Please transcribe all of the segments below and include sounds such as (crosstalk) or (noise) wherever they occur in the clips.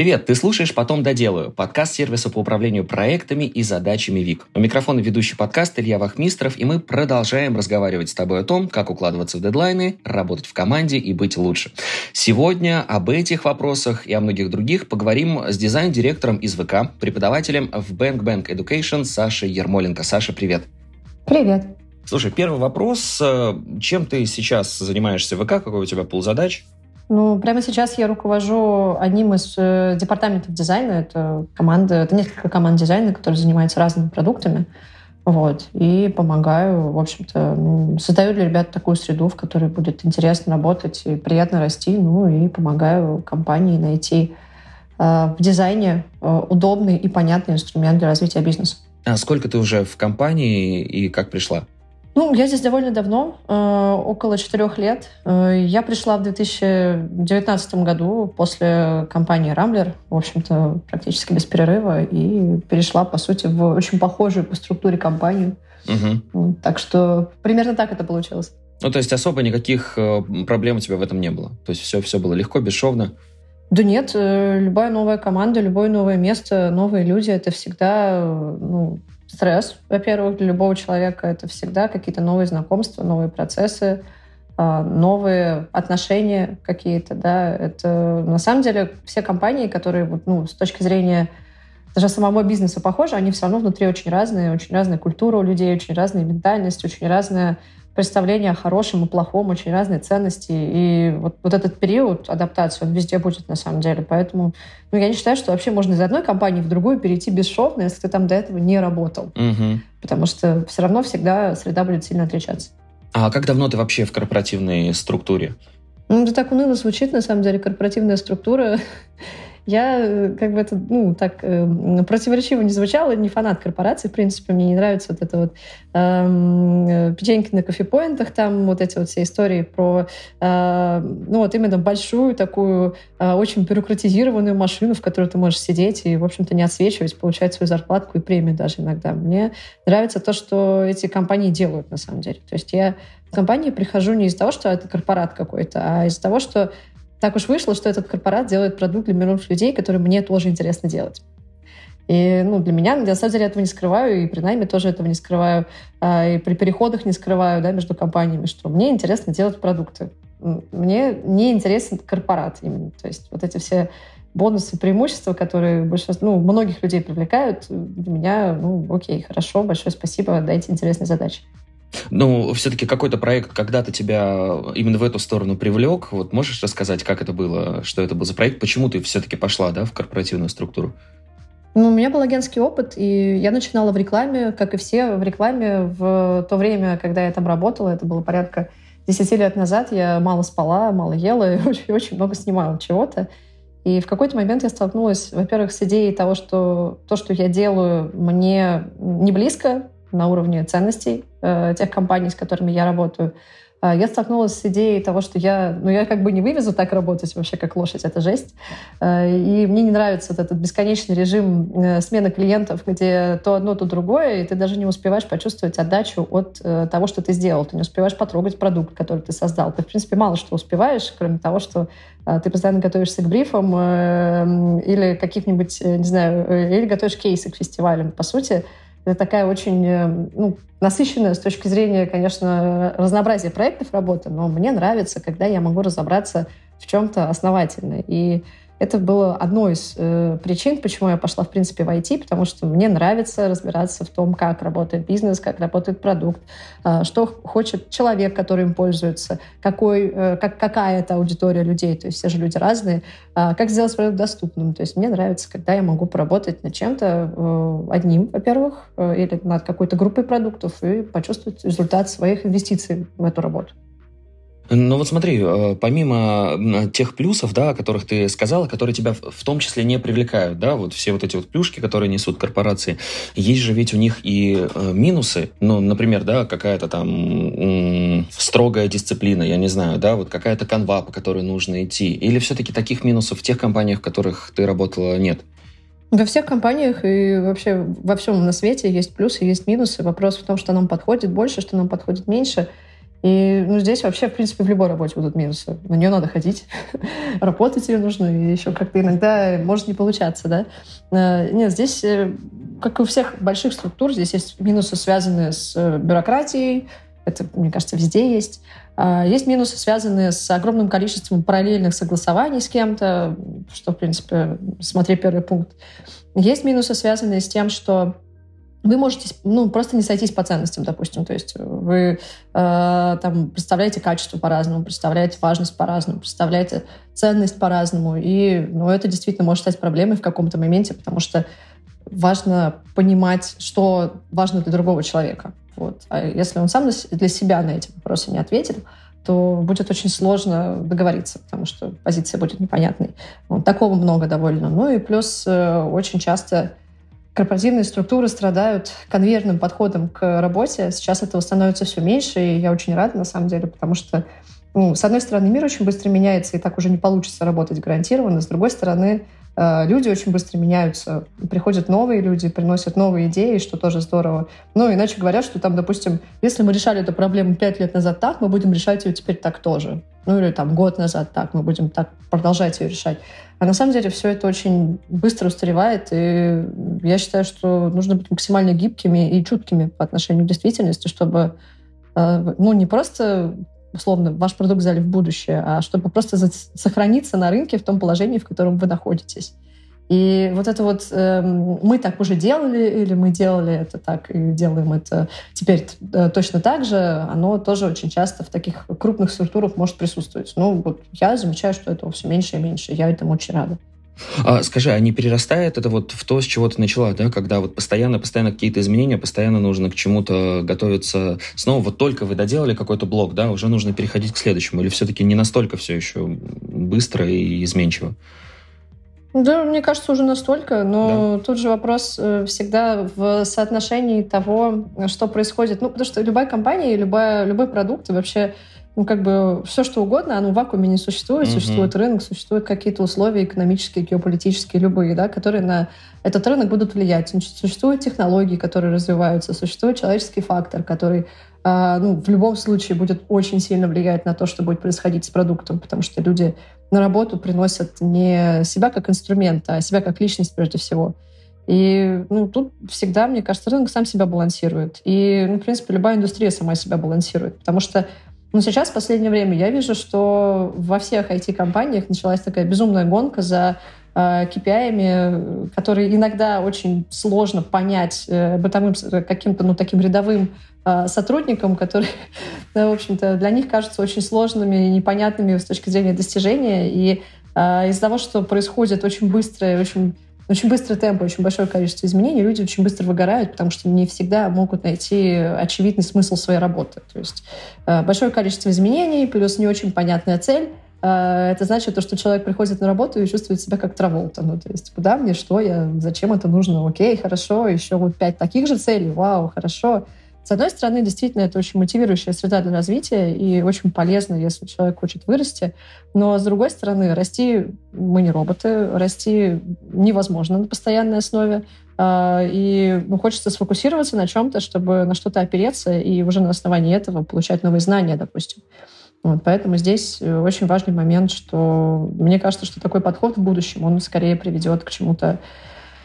Привет, ты слушаешь «Потом доделаю» – подкаст сервиса по управлению проектами и задачами ВИК. У микрофона ведущий подкаст Илья Вахмистров, и мы продолжаем разговаривать с тобой о том, как укладываться в дедлайны, работать в команде и быть лучше. Сегодня об этих вопросах и о многих других поговорим с дизайн-директором из ВК, преподавателем в Bank Bank Education Сашей Ермоленко. Саша, привет. Привет. Слушай, первый вопрос. Чем ты сейчас занимаешься в ВК? Какой у тебя пул задач? Ну, прямо сейчас я руковожу одним из э, департаментов дизайна. Это команда, это несколько команд дизайна, которые занимаются разными продуктами. Вот. И помогаю, в общем-то, ну, создаю для ребят такую среду, в которой будет интересно работать и приятно расти. Ну и помогаю компании найти э, в дизайне э, удобный и понятный инструмент для развития бизнеса. А сколько ты уже в компании и как пришла? Ну, я здесь довольно давно, э, около четырех лет. Э, я пришла в 2019 году после компании Рамблер, в общем-то, практически без перерыва, и перешла, по сути, в очень похожую по структуре компанию. Угу. Так что примерно так это получилось. Ну, то есть особо никаких э, проблем у тебя в этом не было? То есть все, все было легко, бесшовно? Да нет, любая новая команда, любое новое место, новые люди — это всегда ну, стресс, во-первых, для любого человека это всегда какие-то новые знакомства, новые процессы, а, новые отношения какие-то, да, это на самом деле все компании, которые ну, с точки зрения даже самого бизнеса похожи, они все равно внутри очень разные, очень разная культура у людей, очень разная ментальность, очень разная представление о хорошем и плохом, очень разные ценности. И вот, вот этот период адаптации, он везде будет на самом деле. Поэтому ну, я не считаю, что вообще можно из одной компании в другую перейти бесшовно, если ты там до этого не работал. Угу. Потому что все равно всегда среда будет сильно отличаться. А как давно ты вообще в корпоративной структуре? Ну, это так уныло звучит, на самом деле, корпоративная структура. Я э, как бы это, ну, так э, противоречиво не звучало, не фанат корпорации, в принципе, мне не нравится вот это вот эм, э, печеньки на кофепоинтах, там вот эти вот все истории про, э, ну, вот именно большую такую э, очень бюрократизированную машину, в которой ты можешь сидеть и, в общем-то, не отсвечивать, получать свою зарплатку и премию даже иногда. Мне нравится то, что эти компании делают, на самом деле. То есть я в компании прихожу не из-за того, что это корпорат какой-то, а из-за того, что так уж вышло, что этот корпорат делает продукт для миллионов людей, которые мне тоже интересно делать. И ну, для меня, на самом деле, этого не скрываю, и при найме тоже этого не скрываю, а, и при переходах не скрываю да, между компаниями, что мне интересно делать продукты. Мне не интересен корпорат именно. То есть вот эти все бонусы, преимущества, которые большинство, ну, многих людей привлекают, для меня, ну, окей, хорошо, большое спасибо, дайте интересные задачи. Ну, все-таки какой-то проект когда-то тебя именно в эту сторону привлек. Вот можешь рассказать, как это было, что это был за проект, почему ты все-таки пошла да, в корпоративную структуру? Ну, у меня был агентский опыт, и я начинала в рекламе, как и все в рекламе в то время, когда я там работала, это было порядка 10 лет назад, я мало спала, мало ела и (laughs) очень, очень много снимала чего-то. И в какой-то момент я столкнулась, во-первых, с идеей того, что то, что я делаю, мне не близко, на уровне ценностей э, тех компаний, с которыми я работаю. Э, я столкнулась с идеей того, что я, ну, я как бы не вывезу так работать вообще, как лошадь, это жесть. Э, и мне не нравится вот этот бесконечный режим э, смены клиентов, где то одно, то другое, и ты даже не успеваешь почувствовать отдачу от того, что ты сделал. Ты не успеваешь потрогать продукт, который ты создал. Ты, в принципе, мало что успеваешь, кроме того, что ты постоянно готовишься к брифам или каких-нибудь, не знаю, или готовишь кейсы к фестивалям. По сути, это такая очень э, ну, насыщенная с точки зрения, конечно, разнообразия проектов работы, но мне нравится, когда я могу разобраться в чем-то основательно. И это было одной из э, причин, почему я пошла, в принципе, в IT, потому что мне нравится разбираться в том, как работает бизнес, как работает продукт, э, что хочет человек, который им пользуется, какой, э, как, какая это аудитория людей, то есть все же люди разные, э, как сделать продукт доступным. То есть мне нравится, когда я могу поработать над чем-то э, одним, во-первых, э, или над какой-то группой продуктов и почувствовать результат своих инвестиций в эту работу. Ну вот смотри, э, помимо тех плюсов, да, о которых ты сказала, которые тебя в том числе не привлекают, да, вот все вот эти вот плюшки, которые несут корпорации, есть же ведь у них и э, минусы, ну, например, да, какая-то там строгая дисциплина, я не знаю, да, вот какая-то канва, по которой нужно идти, или все-таки таких минусов в тех компаниях, в которых ты работала, нет? Во всех компаниях и вообще во всем на свете есть плюсы, есть минусы. Вопрос в том, что нам подходит больше, что нам подходит меньше – И ну, здесь вообще, в принципе, в любой работе будут минусы. На нее надо ходить, (laughs) работать ее нужно, и еще как-то иногда может не получаться, да. Э, нет, здесь, э, как и у всех больших структур, здесь есть минусы, связанные с э, бюрократией, это, мне кажется, везде есть. А, есть минусы, связанные с огромным количеством параллельных согласований с кем-то, что, в принципе, смотри первый пункт. Есть минусы, связанные с тем, что вы можете ну, просто не сойтись по ценностям, допустим. То есть вы э, там представляете качество по-разному, представляете важность по-разному, представляете ценность по-разному. И ну, это действительно может стать проблемой в каком-то моменте, потому что важно понимать, что важно для другого человека. Вот. А если он сам для себя на эти вопросы не ответит, то будет очень сложно договориться, потому что позиция будет непонятной. Вот, такого много довольно. Ну и плюс э, очень часто корпоративные структуры страдают конвейерным подходом к работе. Сейчас этого становится все меньше, и я очень рада, на самом деле, потому что, ну, с одной стороны, мир очень быстро меняется, и так уже не получится работать гарантированно. С другой стороны, э, люди очень быстро меняются. Приходят новые люди, приносят новые идеи, что тоже здорово. Ну, иначе говоря, что там, допустим, если мы решали эту проблему пять лет назад так, мы будем решать ее теперь так тоже. Ну, или там год назад так, мы будем так продолжать ее решать. А на самом деле все это очень быстро устаревает, и я считаю, что нужно быть максимально гибкими и чуткими по отношению к действительности, чтобы э, ну, не просто условно, ваш продукт взяли в будущее, а чтобы просто сохраниться на рынке в том положении, в котором вы находитесь. И вот это вот э, мы так уже делали, или мы делали это так и делаем это теперь э, точно так же, оно тоже очень часто в таких крупных структурах может присутствовать. Ну, вот я замечаю, что этого все меньше и меньше. Я этому очень рада. А, скажи, а не перерастает это вот в то, с чего ты начала, да, когда вот постоянно, постоянно какие-то изменения, постоянно нужно к чему-то готовиться снова, вот только вы доделали какой-то блок, да, уже нужно переходить к следующему, или все-таки не настолько все еще быстро и изменчиво? Да, мне кажется, уже настолько, но да. тут же вопрос э, всегда в соотношении того, что происходит. Ну, потому что любая компания, любая, любой продукт и вообще ну, как бы все, что угодно, оно в вакууме не существует. Угу. Существует рынок, существуют какие-то условия экономические, геополитические, любые, да, которые на этот рынок будут влиять. Значит, существуют технологии, которые развиваются, существует человеческий фактор, который э, ну, в любом случае будет очень сильно влиять на то, что будет происходить с продуктом, потому что люди на работу приносят не себя как инструмент, а себя как личность прежде всего. И ну, тут всегда, мне кажется, рынок сам себя балансирует. И, ну, в принципе, любая индустрия сама себя балансирует. Потому что ну, сейчас, в последнее время, я вижу, что во всех IT-компаниях началась такая безумная гонка за KPI, которые иногда очень сложно понять э, бытовым каким-то ну, таким рядовым э, сотрудникам, которые, (laughs) да, в общем-то, для них кажутся очень сложными и непонятными с точки зрения достижения. И э, из-за того, что происходит очень быстро и очень очень быстрый темп, очень большое количество изменений, люди очень быстро выгорают, потому что не всегда могут найти очевидный смысл своей работы. То есть э, большое количество изменений плюс не очень понятная цель, э, это значит то, что человек приходит на работу и чувствует себя как Траволта. Ну, то есть, куда мне, что я, зачем это нужно? Окей, хорошо, еще вот пять таких же целей, вау, хорошо. С одной стороны, действительно, это очень мотивирующая среда для развития и очень полезно, если человек хочет вырасти. Но, с другой стороны, расти мы не роботы, расти невозможно на постоянной основе. А, и ну, хочется сфокусироваться на чем-то, чтобы на что-то опереться и уже на основании этого получать новые знания, допустим. Вот, поэтому здесь э, очень важный момент, что мне кажется, что такой подход в будущем, он скорее приведет к чему-то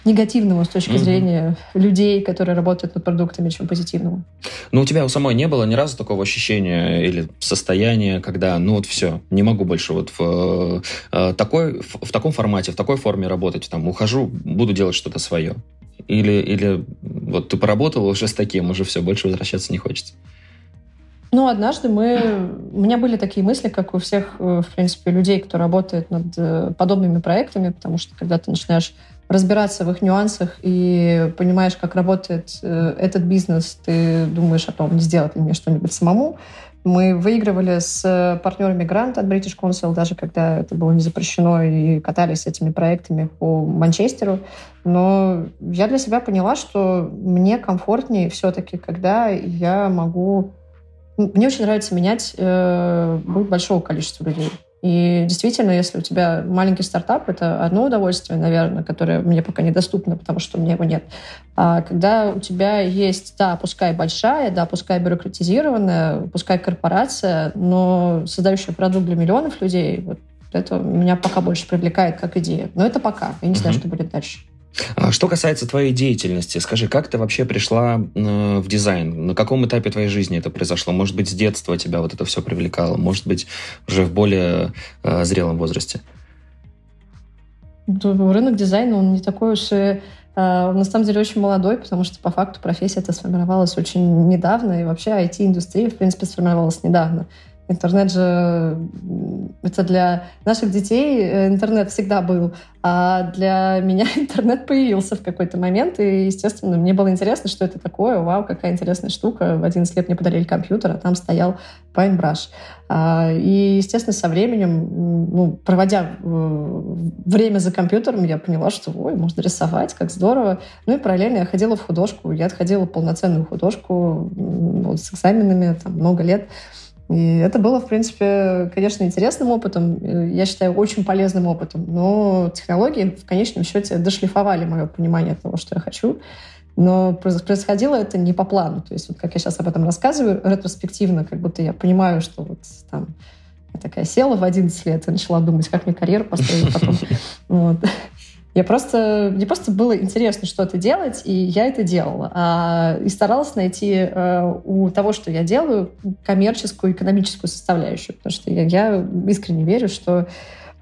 негативного с точки mm-hmm. зрения людей, которые работают над продуктами, чем позитивного. Ну, у тебя у самой не было ни разу такого ощущения или состояния, когда, ну вот все, не могу больше вот в, э, такой, в, в таком формате, в такой форме работать, там, ухожу, буду делать что-то свое. Или, или вот ты поработал уже с таким, уже все, больше возвращаться не хочется. Ну, однажды мы... У меня были такие мысли, как у всех, э, в принципе, людей, кто работает над э, подобными проектами, потому что когда ты начинаешь разбираться в их нюансах и понимаешь, как работает э, этот бизнес, ты думаешь о том, не сделать ли мне что-нибудь самому. Мы выигрывали с партнерами грант от British Council, даже когда это было не запрещено, и катались этими проектами по Манчестеру. Но я для себя поняла, что мне комфортнее все-таки, когда я могу... Мне очень нравится менять э, большого количества людей. И действительно, если у тебя маленький стартап, это одно удовольствие, наверное, которое мне пока недоступно, потому что у меня его нет. А когда у тебя есть, да, пускай большая, да, пускай бюрократизированная, пускай корпорация, но создающая продукт для миллионов людей, вот это меня пока больше привлекает как идея. Но это пока. Я не знаю, что будет дальше. А что касается твоей деятельности, скажи, как ты вообще пришла э, в дизайн? На каком этапе твоей жизни это произошло? Может быть, с детства тебя вот это все привлекало? Может быть, уже в более э, зрелом возрасте? Рынок дизайна, он не такой уж и э, на самом деле очень молодой, потому что по факту профессия это сформировалась очень недавно, и вообще IT-индустрия, в принципе, сформировалась недавно. Интернет же это для наших детей э, интернет всегда был, а для меня (laughs) интернет появился в какой-то момент, и, естественно, мне было интересно, что это такое. Вау, какая интересная штука. В 11 лет мне подарили компьютер, а там стоял Paintbrush. А, и, естественно, со временем, ну, проводя э, время за компьютером, я поняла, что, ой, можно рисовать, как здорово. Ну и параллельно я ходила в художку. Я отходила полноценную художку вот, с экзаменами, там, много лет. И это было, в принципе, конечно, интересным опытом, я считаю, очень полезным опытом, но технологии в конечном счете дошлифовали мое понимание того, что я хочу. Но происходило это не по плану. То есть, вот как я сейчас об этом рассказываю, ретроспективно, как будто я понимаю, что вот там я такая села в 11 лет и начала думать, как мне карьеру построить потом. (laughs) Вот. Я просто, мне просто было интересно что-то делать, и я это делала. А, и старалась найти а, у того, что я делаю, коммерческую, экономическую составляющую. Потому что я, я искренне верю, что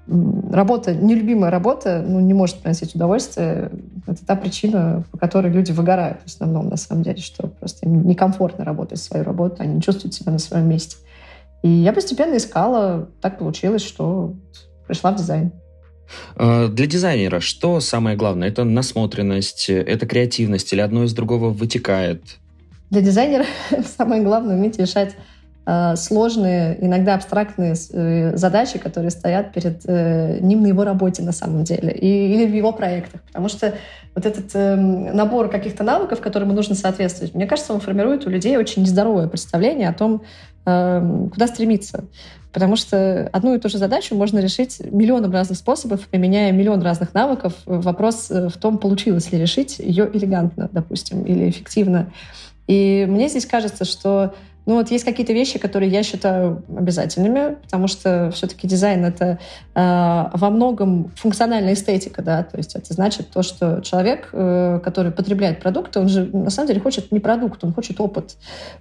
работа, нелюбимая работа, ну, не может приносить удовольствие. Это та причина, по которой люди выгорают в основном, на самом деле, что просто некомфортно работать свою работу, они не чувствуют себя на своем месте. И я постепенно искала, так получилось, что пришла в дизайн. Э, для дизайнера что самое главное? Это насмотренность, это креативность или одно из другого вытекает? Для дизайнера (laughs) самое главное уметь решать э, сложные, иногда абстрактные э, задачи, которые стоят перед ним на его работе на самом деле и, или в его проектах. Потому что вот этот э, набор каких-то навыков, которым нужно соответствовать, мне кажется, он формирует у людей очень нездоровое представление о том, э, куда стремиться. Потому что одну и ту же задачу можно решить миллионом разных способов, применяя миллион разных навыков. Вопрос э, в том, получилось ли решить ее элегантно, допустим, или эффективно. И мне здесь кажется, что ну вот есть какие-то вещи, которые я считаю обязательными, потому что все-таки дизайн — это э, во многом функциональная эстетика, да, то есть это значит то, что человек, э, который потребляет продукты, он же на самом деле хочет не продукт, он хочет опыт.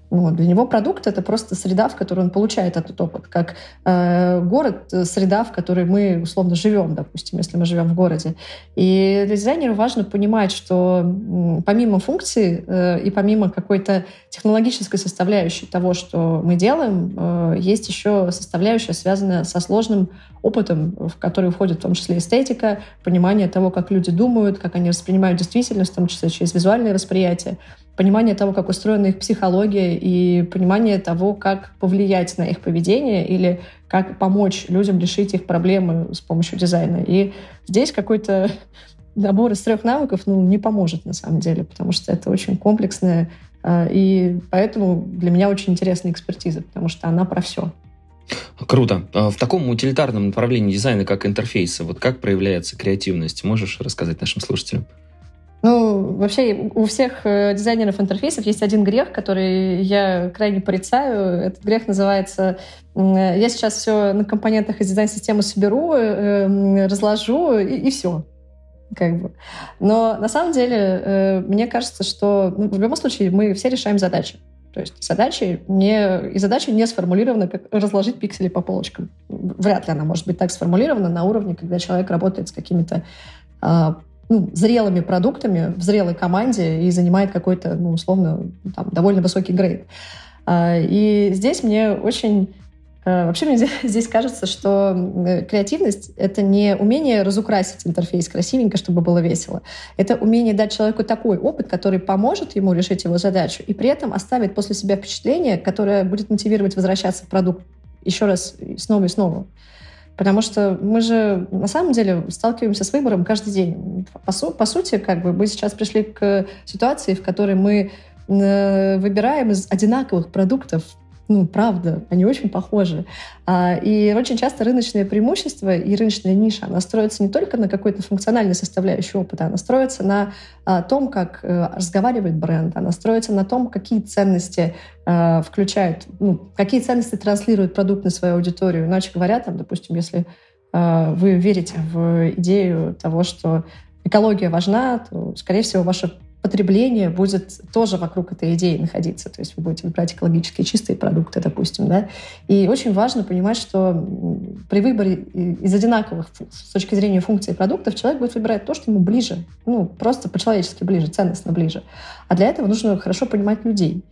Ну, для него продукт — это просто среда, в которой он получает этот опыт, как э, город — среда, в которой мы условно живем, допустим, если мы живем в городе. И для дизайнера важно понимать, что э, помимо функции э, и помимо какой-то технологической составляющей, того, что мы делаем, э, есть еще составляющая, связанная со сложным опытом, в который входит в том числе эстетика, понимание того, как люди думают, как они воспринимают действительность, в том числе через визуальное восприятие, понимание того, как устроена их психология и понимание того, как повлиять на их поведение или как помочь людям решить их проблемы с помощью дизайна. И здесь какой-то (laughs) набор из трех навыков ну, не поможет на самом деле, потому что это очень комплексная и поэтому для меня очень интересная экспертиза, потому что она про все. Круто. А в таком утилитарном направлении дизайна, как интерфейсы, вот как проявляется креативность? Можешь рассказать нашим слушателям? Ну, вообще у всех э, дизайнеров интерфейсов есть один грех, который я крайне порицаю. Этот грех называется «я сейчас все на компонентах из дизайн-системы соберу, э, разложу и, и все» как бы. Но на самом деле, э, мне кажется, что ну, в любом случае мы все решаем задачи. То есть задачи не, и задача не сформулирована, как разложить пиксели по полочкам. Вряд ли она может быть так сформулирована на уровне, когда человек работает с какими-то э, ну, зрелыми продуктами в зрелой команде и занимает какой-то, ну, условно, там, довольно высокий грейд. Э, и здесь мне очень вообще мне (laughs) здесь кажется, что креативность — это не умение разукрасить интерфейс красивенько, чтобы было весело. Это умение дать человеку такой опыт, который поможет ему решить его задачу, и при этом оставит после себя впечатление, которое будет мотивировать возвращаться в продукт еще раз снова и снова. Потому что мы же на самом деле сталкиваемся с выбором каждый день. По, су по сути, как бы мы сейчас пришли к ситуации, в которой мы э, выбираем из одинаковых продуктов Ну, правда, они очень похожи. А, и очень часто рыночное преимущество и рыночная ниша, она строится не только на какой-то функциональной составляющей опыта, она строится на а, том, как э, разговаривает бренд, она строится на том, какие ценности а, включают, ну, какие ценности транслирует продукт на свою аудиторию. Иначе говоря, там, допустим, если вы верите в идею того, что экология важна, то, скорее всего, ваша потребление будет тоже вокруг этой идеи находиться. То есть вы будете выбирать экологически чистые продукты, допустим. Да? И очень важно понимать, что при выборе из одинаковых с точки зрения функции продуктов человек будет выбирать то, что ему ближе. Ну, просто по-человечески ближе, ценностно ближе. А для этого нужно хорошо понимать людей.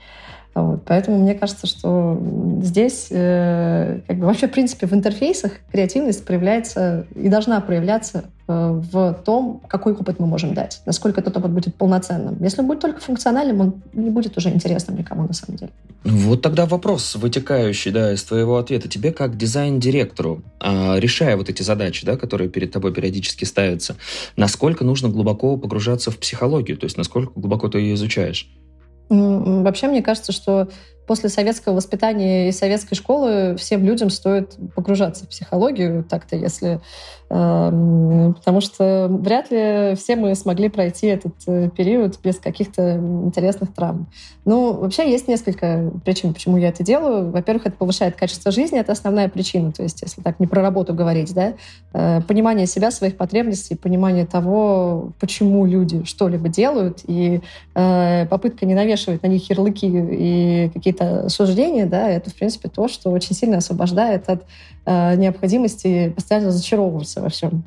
Вот. Поэтому мне кажется, что здесь э, как бы вообще, в принципе, в интерфейсах креативность проявляется и должна проявляться э, в том, какой опыт мы можем дать, насколько этот опыт будет полноценным. Если он будет только функциональным, он не будет уже интересным никому на самом деле. Вот тогда вопрос, вытекающий да, из твоего ответа. Тебе как дизайн-директору, э, решая вот эти задачи, да, которые перед тобой периодически ставятся, насколько нужно глубоко погружаться в психологию, то есть насколько глубоко ты ее изучаешь? Вообще, мне кажется, что после советского воспитания и советской школы всем людям стоит погружаться в психологию так-то, если потому что вряд ли все мы смогли пройти этот э, период без каких-то интересных травм. Ну, вообще есть несколько причин, почему я это делаю. Во-первых, это повышает качество жизни, это основная причина. То есть, если так не про работу говорить, да, э, понимание себя, своих потребностей, понимание того, почему люди что-либо делают, и э, попытка не навешивать на них ярлыки и какие-то суждения, да, это, в принципе, то, что очень сильно освобождает от необходимости постоянно зачаровываться во всем.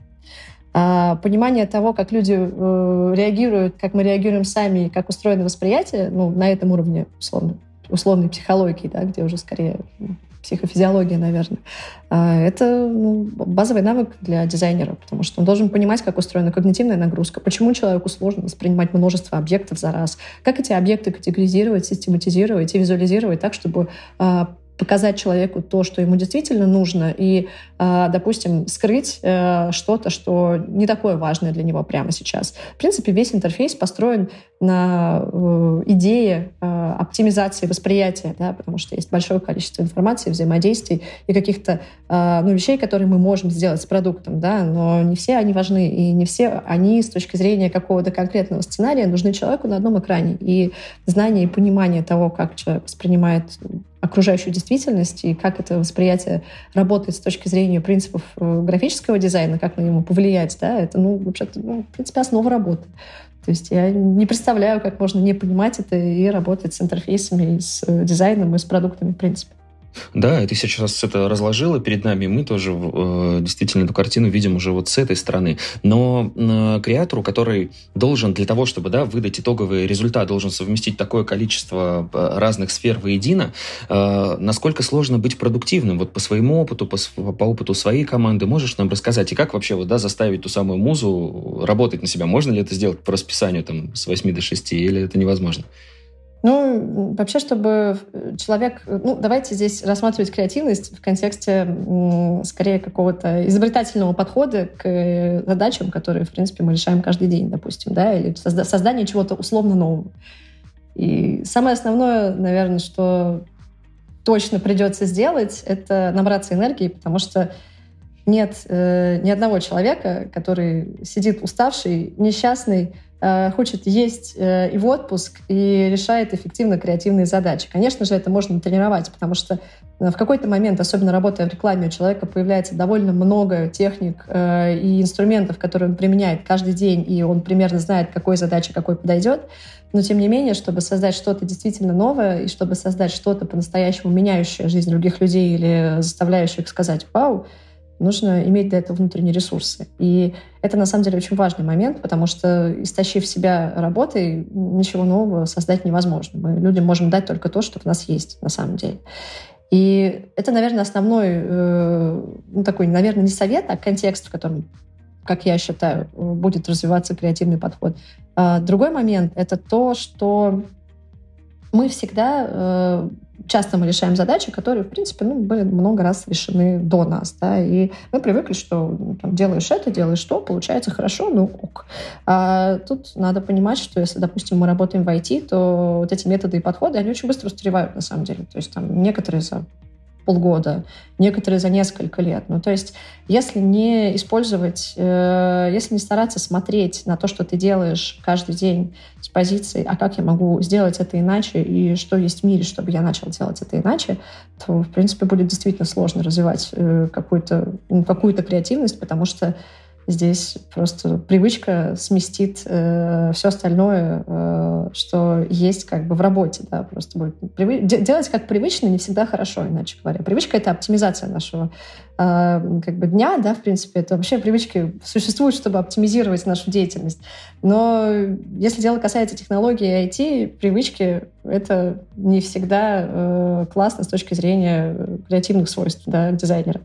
А понимание того, как люди э, реагируют, как мы реагируем сами, как устроено восприятие, ну, на этом уровне условно, условной психологии, да, где уже скорее психофизиология, наверное. А это ну, базовый навык для дизайнера, потому что он должен понимать, как устроена когнитивная нагрузка, почему человеку сложно воспринимать множество объектов за раз, как эти объекты категоризировать, систематизировать и визуализировать так, чтобы а, показать человеку то, что ему действительно нужно, и, а, допустим, скрыть э, что-то, что не такое важное для него прямо сейчас. В принципе, весь интерфейс построен на э, идее э, оптимизации восприятия, да, потому что есть большое количество информации, взаимодействий и каких-то ну, вещей, которые мы можем сделать с продуктом, да, но не все они важны, и не все они с точки зрения какого-то конкретного сценария нужны человеку на одном экране. И знание и понимание того, как человек воспринимает окружающую действительность и как это восприятие работает с точки зрения принципов э, графического дизайна, как на него повлиять, да, это, ну, вообще-то, ну, в принципе, основа работы. То есть я не представляю, как можно не понимать это и работать с интерфейсами, и с э, дизайном, и с продуктами, в принципе. Да, и ты сейчас это разложила перед нами, мы тоже э, действительно эту картину видим уже вот с этой стороны. Но э, креатору, который должен для того, чтобы да, выдать итоговый результат, должен совместить такое количество э, разных сфер воедино, э, насколько сложно быть продуктивным? Вот по своему опыту, по, по опыту своей команды можешь нам рассказать? И как вообще вот, да, заставить ту самую музу работать на себя? Можно ли это сделать по расписанию там, с 8 до 6 или это невозможно? Ну, вообще, чтобы человек... Ну, давайте здесь рассматривать креативность в контексте скорее какого-то изобретательного подхода к задачам, которые, в принципе, мы решаем каждый день, допустим, да, или созда- создание чего-то условно нового. И самое основное, наверное, что точно придется сделать, это набраться энергии, потому что нет э, ни одного человека, который сидит уставший, несчастный, Э, хочет есть э, и в отпуск, и решает эффективно креативные задачи. Конечно же, это можно тренировать, потому что э, в какой-то момент, особенно работая в рекламе, у человека появляется довольно много техник и инструментов, которые он применяет каждый день, и он примерно знает, какой задаче какой подойдет. Но тем не менее, чтобы создать что-то действительно новое, и чтобы создать что-то по-настоящему меняющее жизнь других людей или заставляющее их сказать «Вау!», нужно иметь для этого внутренние ресурсы. И это на самом деле очень важный момент, потому что истощив себя работой, ничего нового создать невозможно. Мы людям можем дать только то, что в нас есть на самом деле. И это, наверное, основной, э, ну, такой, наверное, не совет, а контекст, в котором, как я считаю, будет развиваться креативный подход. А другой момент — это то, что мы всегда э, часто мы решаем задачи, которые, в принципе, ну, были много раз решены до нас, да, и мы привыкли, что ну, там, делаешь это, делаешь то, получается хорошо, ну ок. А тут надо понимать, что если, допустим, мы работаем в IT, то вот эти методы и подходы, они очень быстро устаревают на самом деле. То есть там некоторые за полгода, некоторые за несколько лет. Ну, то есть, если не использовать, э, если не стараться смотреть на то, что ты делаешь каждый день с позиции, а как я могу сделать это иначе, и что есть в мире, чтобы я начал делать это иначе, то, в принципе, будет действительно сложно развивать э, какую-то ну, какую креативность, потому что Здесь просто привычка сместит э, все остальное, э, что есть как бы в работе. Да, просто будет привы... делать как привычно не всегда хорошо, иначе говоря. Привычка — это оптимизация нашего э, как бы дня, да, в принципе. Это вообще привычки существуют, чтобы оптимизировать нашу деятельность. Но если дело касается технологий и IT, привычки — это не всегда э, классно с точки зрения креативных свойств да, дизайнера.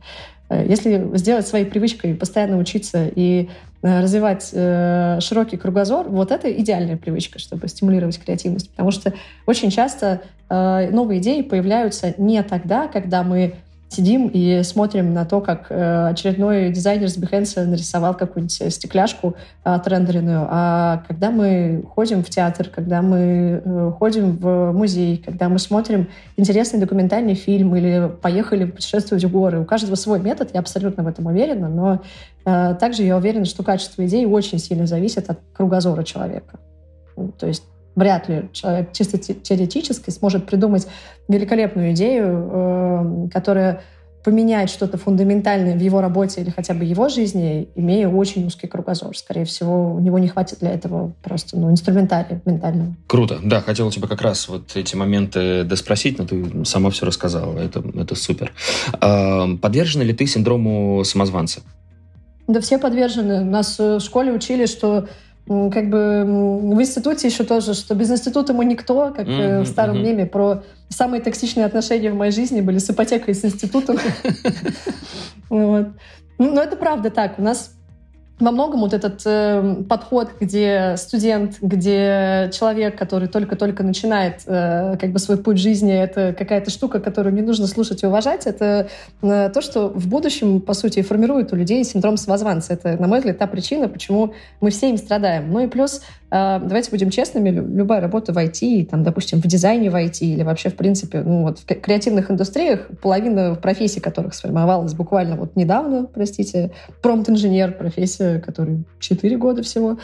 Э, если сделать своей привычкой постоянно учиться и э, развивать э, широкий кругозор, вот это идеальная привычка, чтобы стимулировать креативность. Потому что очень часто э, новые идеи появляются не тогда, когда мы сидим и смотрим на то, как э, очередной дизайнер с Behance нарисовал какую-нибудь э, стекляшку отрендеренную. А когда мы ходим в театр, когда мы э, ходим в музей, когда мы смотрим интересный документальный фильм или поехали путешествовать в горы, у каждого свой метод, я абсолютно в этом уверена, но также я уверена, что качество идей очень сильно зависит от кругозора человека. То есть вряд ли человек чисто теоретически сможет придумать великолепную идею, э, которая поменяет что-то фундаментальное в его работе или хотя бы его жизни, имея очень узкий кругозор. Скорее всего, у него не хватит для этого просто ну, инструментария ментального. Круто. Да, хотел тебя как раз вот эти моменты доспросить, но ты сама все рассказала. Это, это супер. А, подвержена ли ты синдрому самозванца? Да все подвержены. Нас в школе учили, что как бы в институте еще тоже, что без института мы никто, как mm-hmm, в старом mm-hmm. меме про самые токсичные отношения в моей жизни были с ипотекой и с институтом. (laughs) Ну, но это правда так. У нас во многом вот этот э, подход, где студент, где человек, который только-только начинает э, как бы свой путь жизни, это какая-то штука, которую не нужно слушать и уважать, это э, то, что в будущем, по сути, формирует у людей синдром самозванца. Это, на мой взгляд, та причина, почему мы все им страдаем. Ну и плюс давайте будем честными, любая работа в IT, там, допустим, в дизайне в IT или вообще, в принципе, ну, вот в креативных индустриях, половина профессий, которых сформировалась буквально вот недавно, простите, промпт-инженер, профессия, которой 4 года всего,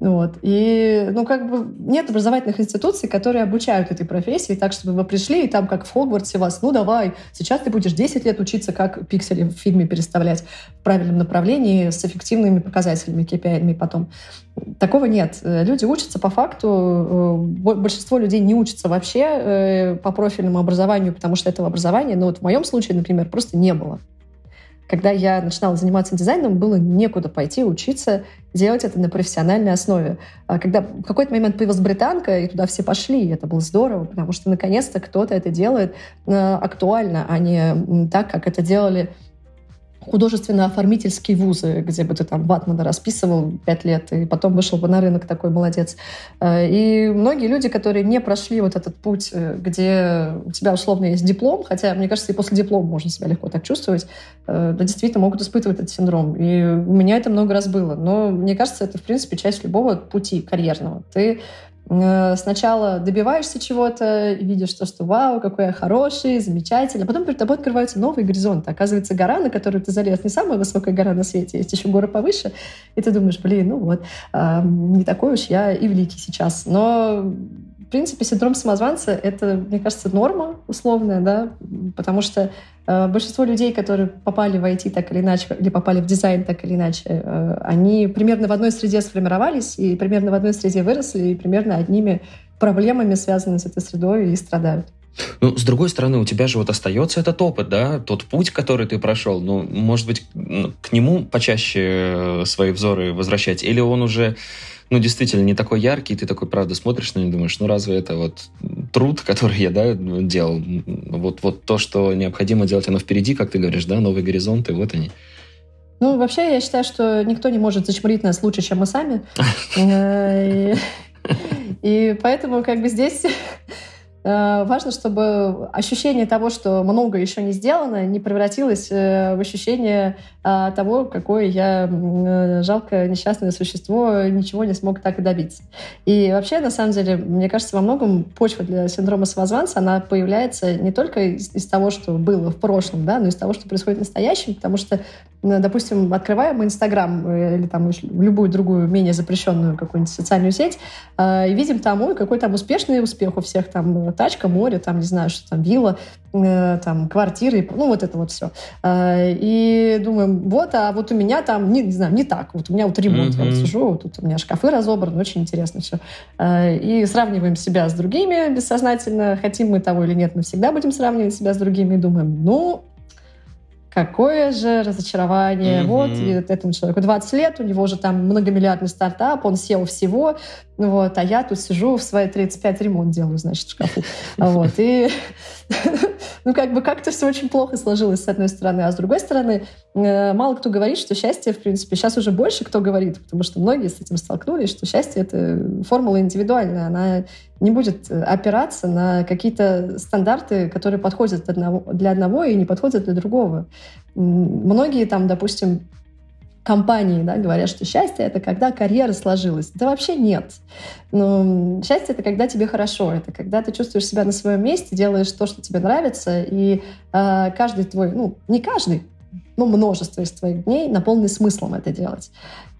вот. И, ну, как бы нет образовательных институций, которые обучают этой профессии так, чтобы вы пришли, и там, как в Хогвартсе, вас, ну, давай, сейчас ты будешь 10 лет учиться, как пиксели в фильме переставлять в правильном направлении с эффективными показателями, KPI потом. Такого нет. Люди учатся по факту. Э, большинство людей не учатся вообще э, по профильному образованию, потому что этого образования, ну, вот в моем случае, например, просто не было когда я начинала заниматься дизайном, было некуда пойти учиться делать это на профессиональной основе. А когда в какой-то момент появилась британка, и туда все пошли, и это было здорово, потому что наконец-то кто-то это делает э, актуально, а не так, как это делали художественно-оформительские вузы, где бы ты там ватмана расписывал пять лет, и потом вышел бы на рынок такой молодец. Э, и многие люди, которые не прошли вот этот путь, э, где у тебя условно есть диплом, хотя, мне кажется, и после диплома можно себя легко так чувствовать, э, да, действительно могут испытывать этот синдром. И у меня это много раз было. Но мне кажется, это, в принципе, часть любого пути карьерного. Ты сначала добиваешься чего-то, видишь то, что вау, какой я хороший, замечательный, а потом перед тобой открываются новые горизонты. Оказывается, гора, на которую ты залез, не самая высокая гора на свете, есть еще горы повыше, и ты думаешь, блин, ну вот, не такой уж я и великий сейчас. Но в принципе, синдром самозванца — это, мне кажется, норма условная, да, потому что э, большинство людей, которые попали в IT так или иначе, или попали в дизайн так или иначе, э, они примерно в одной среде сформировались, и примерно в одной среде выросли, и примерно одними проблемами, связанными с этой средой, и страдают. Ну, с другой стороны, у тебя же вот остается этот опыт, да, тот путь, который ты прошел. Ну, может быть, к нему почаще э, свои взоры возвращать, или он уже ну, действительно, не такой яркий, ты такой, правда, смотришь на него и думаешь, ну, разве это вот труд, (laughs) который я, да, делал, вот, вот то, что необходимо делать, оно впереди, как ты говоришь, да, новые горизонты, вот они. Ну, вообще, я считаю, что никто не может зачмурить нас лучше, чем мы сами. (laughs) Э, (laughs) и поэтому, как бы, здесь важно, чтобы ощущение того, что много еще не сделано, не превратилось э, в ощущение э, того, какое я жалкое несчастное существо, ничего не смог так и добиться. И вообще, на самом деле, мне кажется, во многом почва для синдрома самозванца, она появляется не только из, из того, что было в прошлом, да, но из того, что происходит в настоящем, потому что, допустим, открываем Инстаграм или там любую другую менее запрещенную какую-нибудь социальную сеть, и видим там, ой, какой там успешный успех у всех там тачка, море, там, не знаю, что там, вилла, э, там, квартиры, ну, вот это вот все. Э, и думаем, вот, а вот у меня там, не, не знаю, не так. Вот у меня вот ремонт, mm-hmm. я вот сижу, вот тут у меня шкафы разобраны, очень интересно все. Э, и сравниваем себя с другими бессознательно, хотим мы того или нет, мы всегда будем сравнивать себя с другими и думаем, ну, Какое же разочарование. Mm-hmm. Вот, и этому человеку 20 лет, у него же там многомиллиардный стартап, он сел всего, вот, а я тут сижу в свои 35 ремонт делаю, значит, в шкафу. Вот, и (laughs) ну, как бы как-то все очень плохо сложилось, с одной стороны. А с другой стороны, э, мало кто говорит, что счастье, в принципе, сейчас уже больше кто говорит, потому что многие с этим столкнулись, что счастье — это формула индивидуальная, она не будет опираться на какие-то стандарты, которые подходят для одного и не подходят для другого. Многие там, допустим, компании да, говорят, что счастье — это когда карьера сложилась. Да вообще нет. Но счастье — это когда тебе хорошо, это когда ты чувствуешь себя на своем месте, делаешь то, что тебе нравится, и э, каждый твой, ну, не каждый, но множество из твоих дней наполнены смыслом это делать.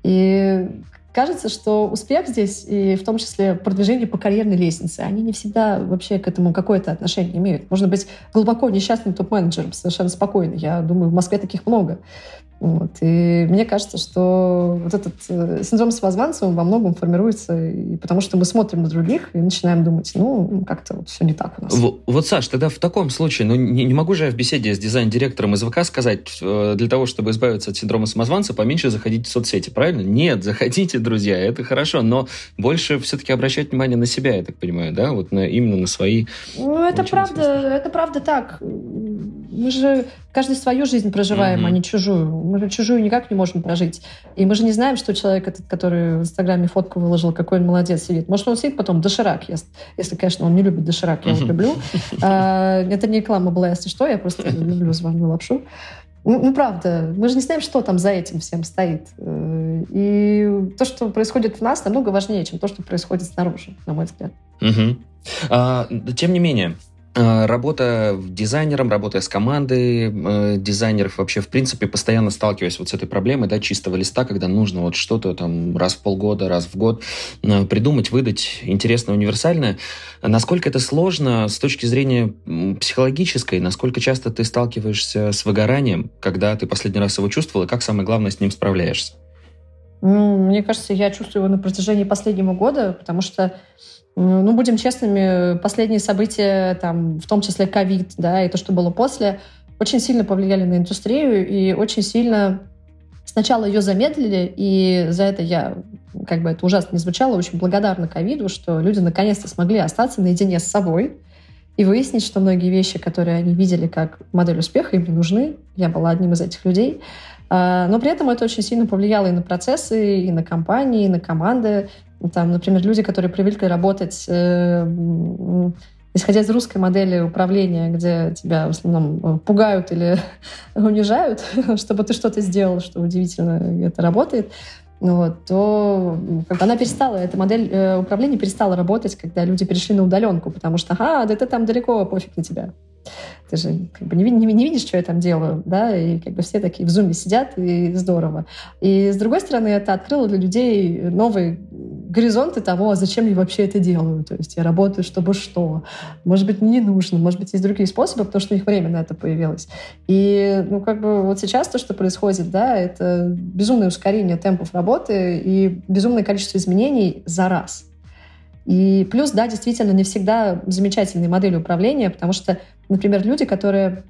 И кажется, что успех здесь, и в том числе продвижение по карьерной лестнице, они не всегда вообще к этому какое-то отношение имеют. Можно быть глубоко несчастным топ-менеджером совершенно спокойно. Я думаю, в Москве таких много. Вот. И мне кажется, что вот этот э, синдром самозванца во многом формируется и потому, что мы смотрим на других и начинаем думать, ну, как-то вот все не так у нас. Вот, вот Саш, тогда в таком случае, ну, не, не могу же я в беседе с дизайн-директором из ВК сказать, э, для того, чтобы избавиться от синдрома самозванца, поменьше заходите в соцсети, правильно? Нет, (laughs) заходите, друзья, это хорошо, но больше все-таки обращать внимание на себя, я так понимаю, да, вот на, именно на свои... Ну, это правда, это правда так. Мы же каждый свою жизнь проживаем, mm-hmm. а не чужую мы же чужую никак не можем прожить. И мы же не знаем, что человек этот, который в Инстаграме фотку выложил, какой он молодец сидит. Может, он сидит потом доширак ест. Если, конечно, он не любит доширак, я его люблю. (laughs) А, это не реклама была, если что, я просто люблю звоню лапшу. Ну, ну, правда, мы же не знаем, что там за этим всем стоит. Э, и то, что происходит в нас, намного важнее, чем то, что происходит снаружи, на мой взгляд. Угу. А, тем не менее, работа дизайнером, работая с командой э, дизайнеров, вообще, в принципе, постоянно сталкиваюсь вот с этой проблемой, да, чистого листа, когда нужно вот что-то там раз в полгода, раз в год э, придумать, выдать интересное, универсальное. Насколько это сложно с точки зрения психологической? Насколько часто ты сталкиваешься с выгоранием, когда ты последний раз его чувствовал, и как самое главное с ним справляешься? Ну, мне кажется, я чувствую его на протяжении последнего года, потому что ну, будем честными, последние события, там, в том числе ковид, да, и то, что было после, очень сильно повлияли на индустрию и очень сильно сначала ее замедлили, и за это я, как бы это ужасно не звучало, очень благодарна ковиду, что люди наконец-то смогли остаться наедине с собой и выяснить, что многие вещи, которые они видели как модель успеха, им не нужны. Я была одним из этих людей. А, но при этом это очень сильно повлияло и на процессы, и на компании, и на команды. Там, например, люди, которые привыкли работать э, исходя из русской модели управления, где тебя в основном э, пугают или (laughs) унижают, (laughs) чтобы ты что-то сделал, что удивительно это работает, вот, то она перестала, эта модель э, управления перестала работать, когда люди перешли на удаленку, потому что, ага, да ты там далеко, пофиг на тебя. Ты же как бы не, не, не видишь, что я там делаю, да, и как бы все такие в зуме сидят, и здорово. И с другой стороны, это открыло для людей новые горизонты того, а зачем я вообще это делаю. То есть я работаю, чтобы что. Может быть, мне не нужно, может быть, есть другие способы, потому что у них время на это появилось. И, ну, как бы вот сейчас то, что происходит, да, это безумное ускорение темпов работы и безумное количество изменений за раз. И плюс, да, действительно, не всегда замечательные модели управления, потому что, например, люди, которые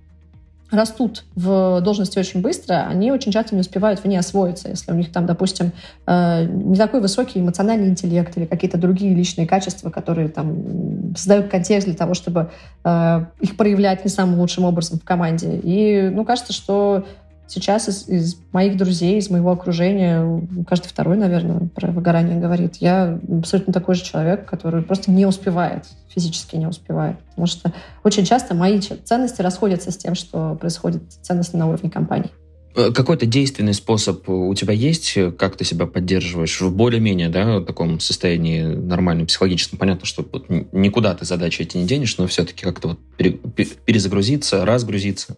растут в должности очень быстро, они очень часто не успевают в ней освоиться. Если у них там, допустим, э, не такой высокий эмоциональный интеллект или какие-то другие личные качества, которые там создают контекст для того, чтобы э, их проявлять не самым лучшим образом в команде. И, ну, кажется, что сейчас из, из моих друзей, из моего окружения, каждый второй, наверное, про выгорание говорит. Я абсолютно такой же человек, который просто не успевает, физически не успевает. Потому что очень часто мои ценности расходятся с тем, что происходит ценности на уровне компании. Э, какой-то действенный способ у тебя есть, как ты себя поддерживаешь в более-менее да, таком состоянии нормальном, психологическом? Понятно, что вот никуда ты задачи эти не денешь, но все-таки как-то вот перезагрузиться, разгрузиться.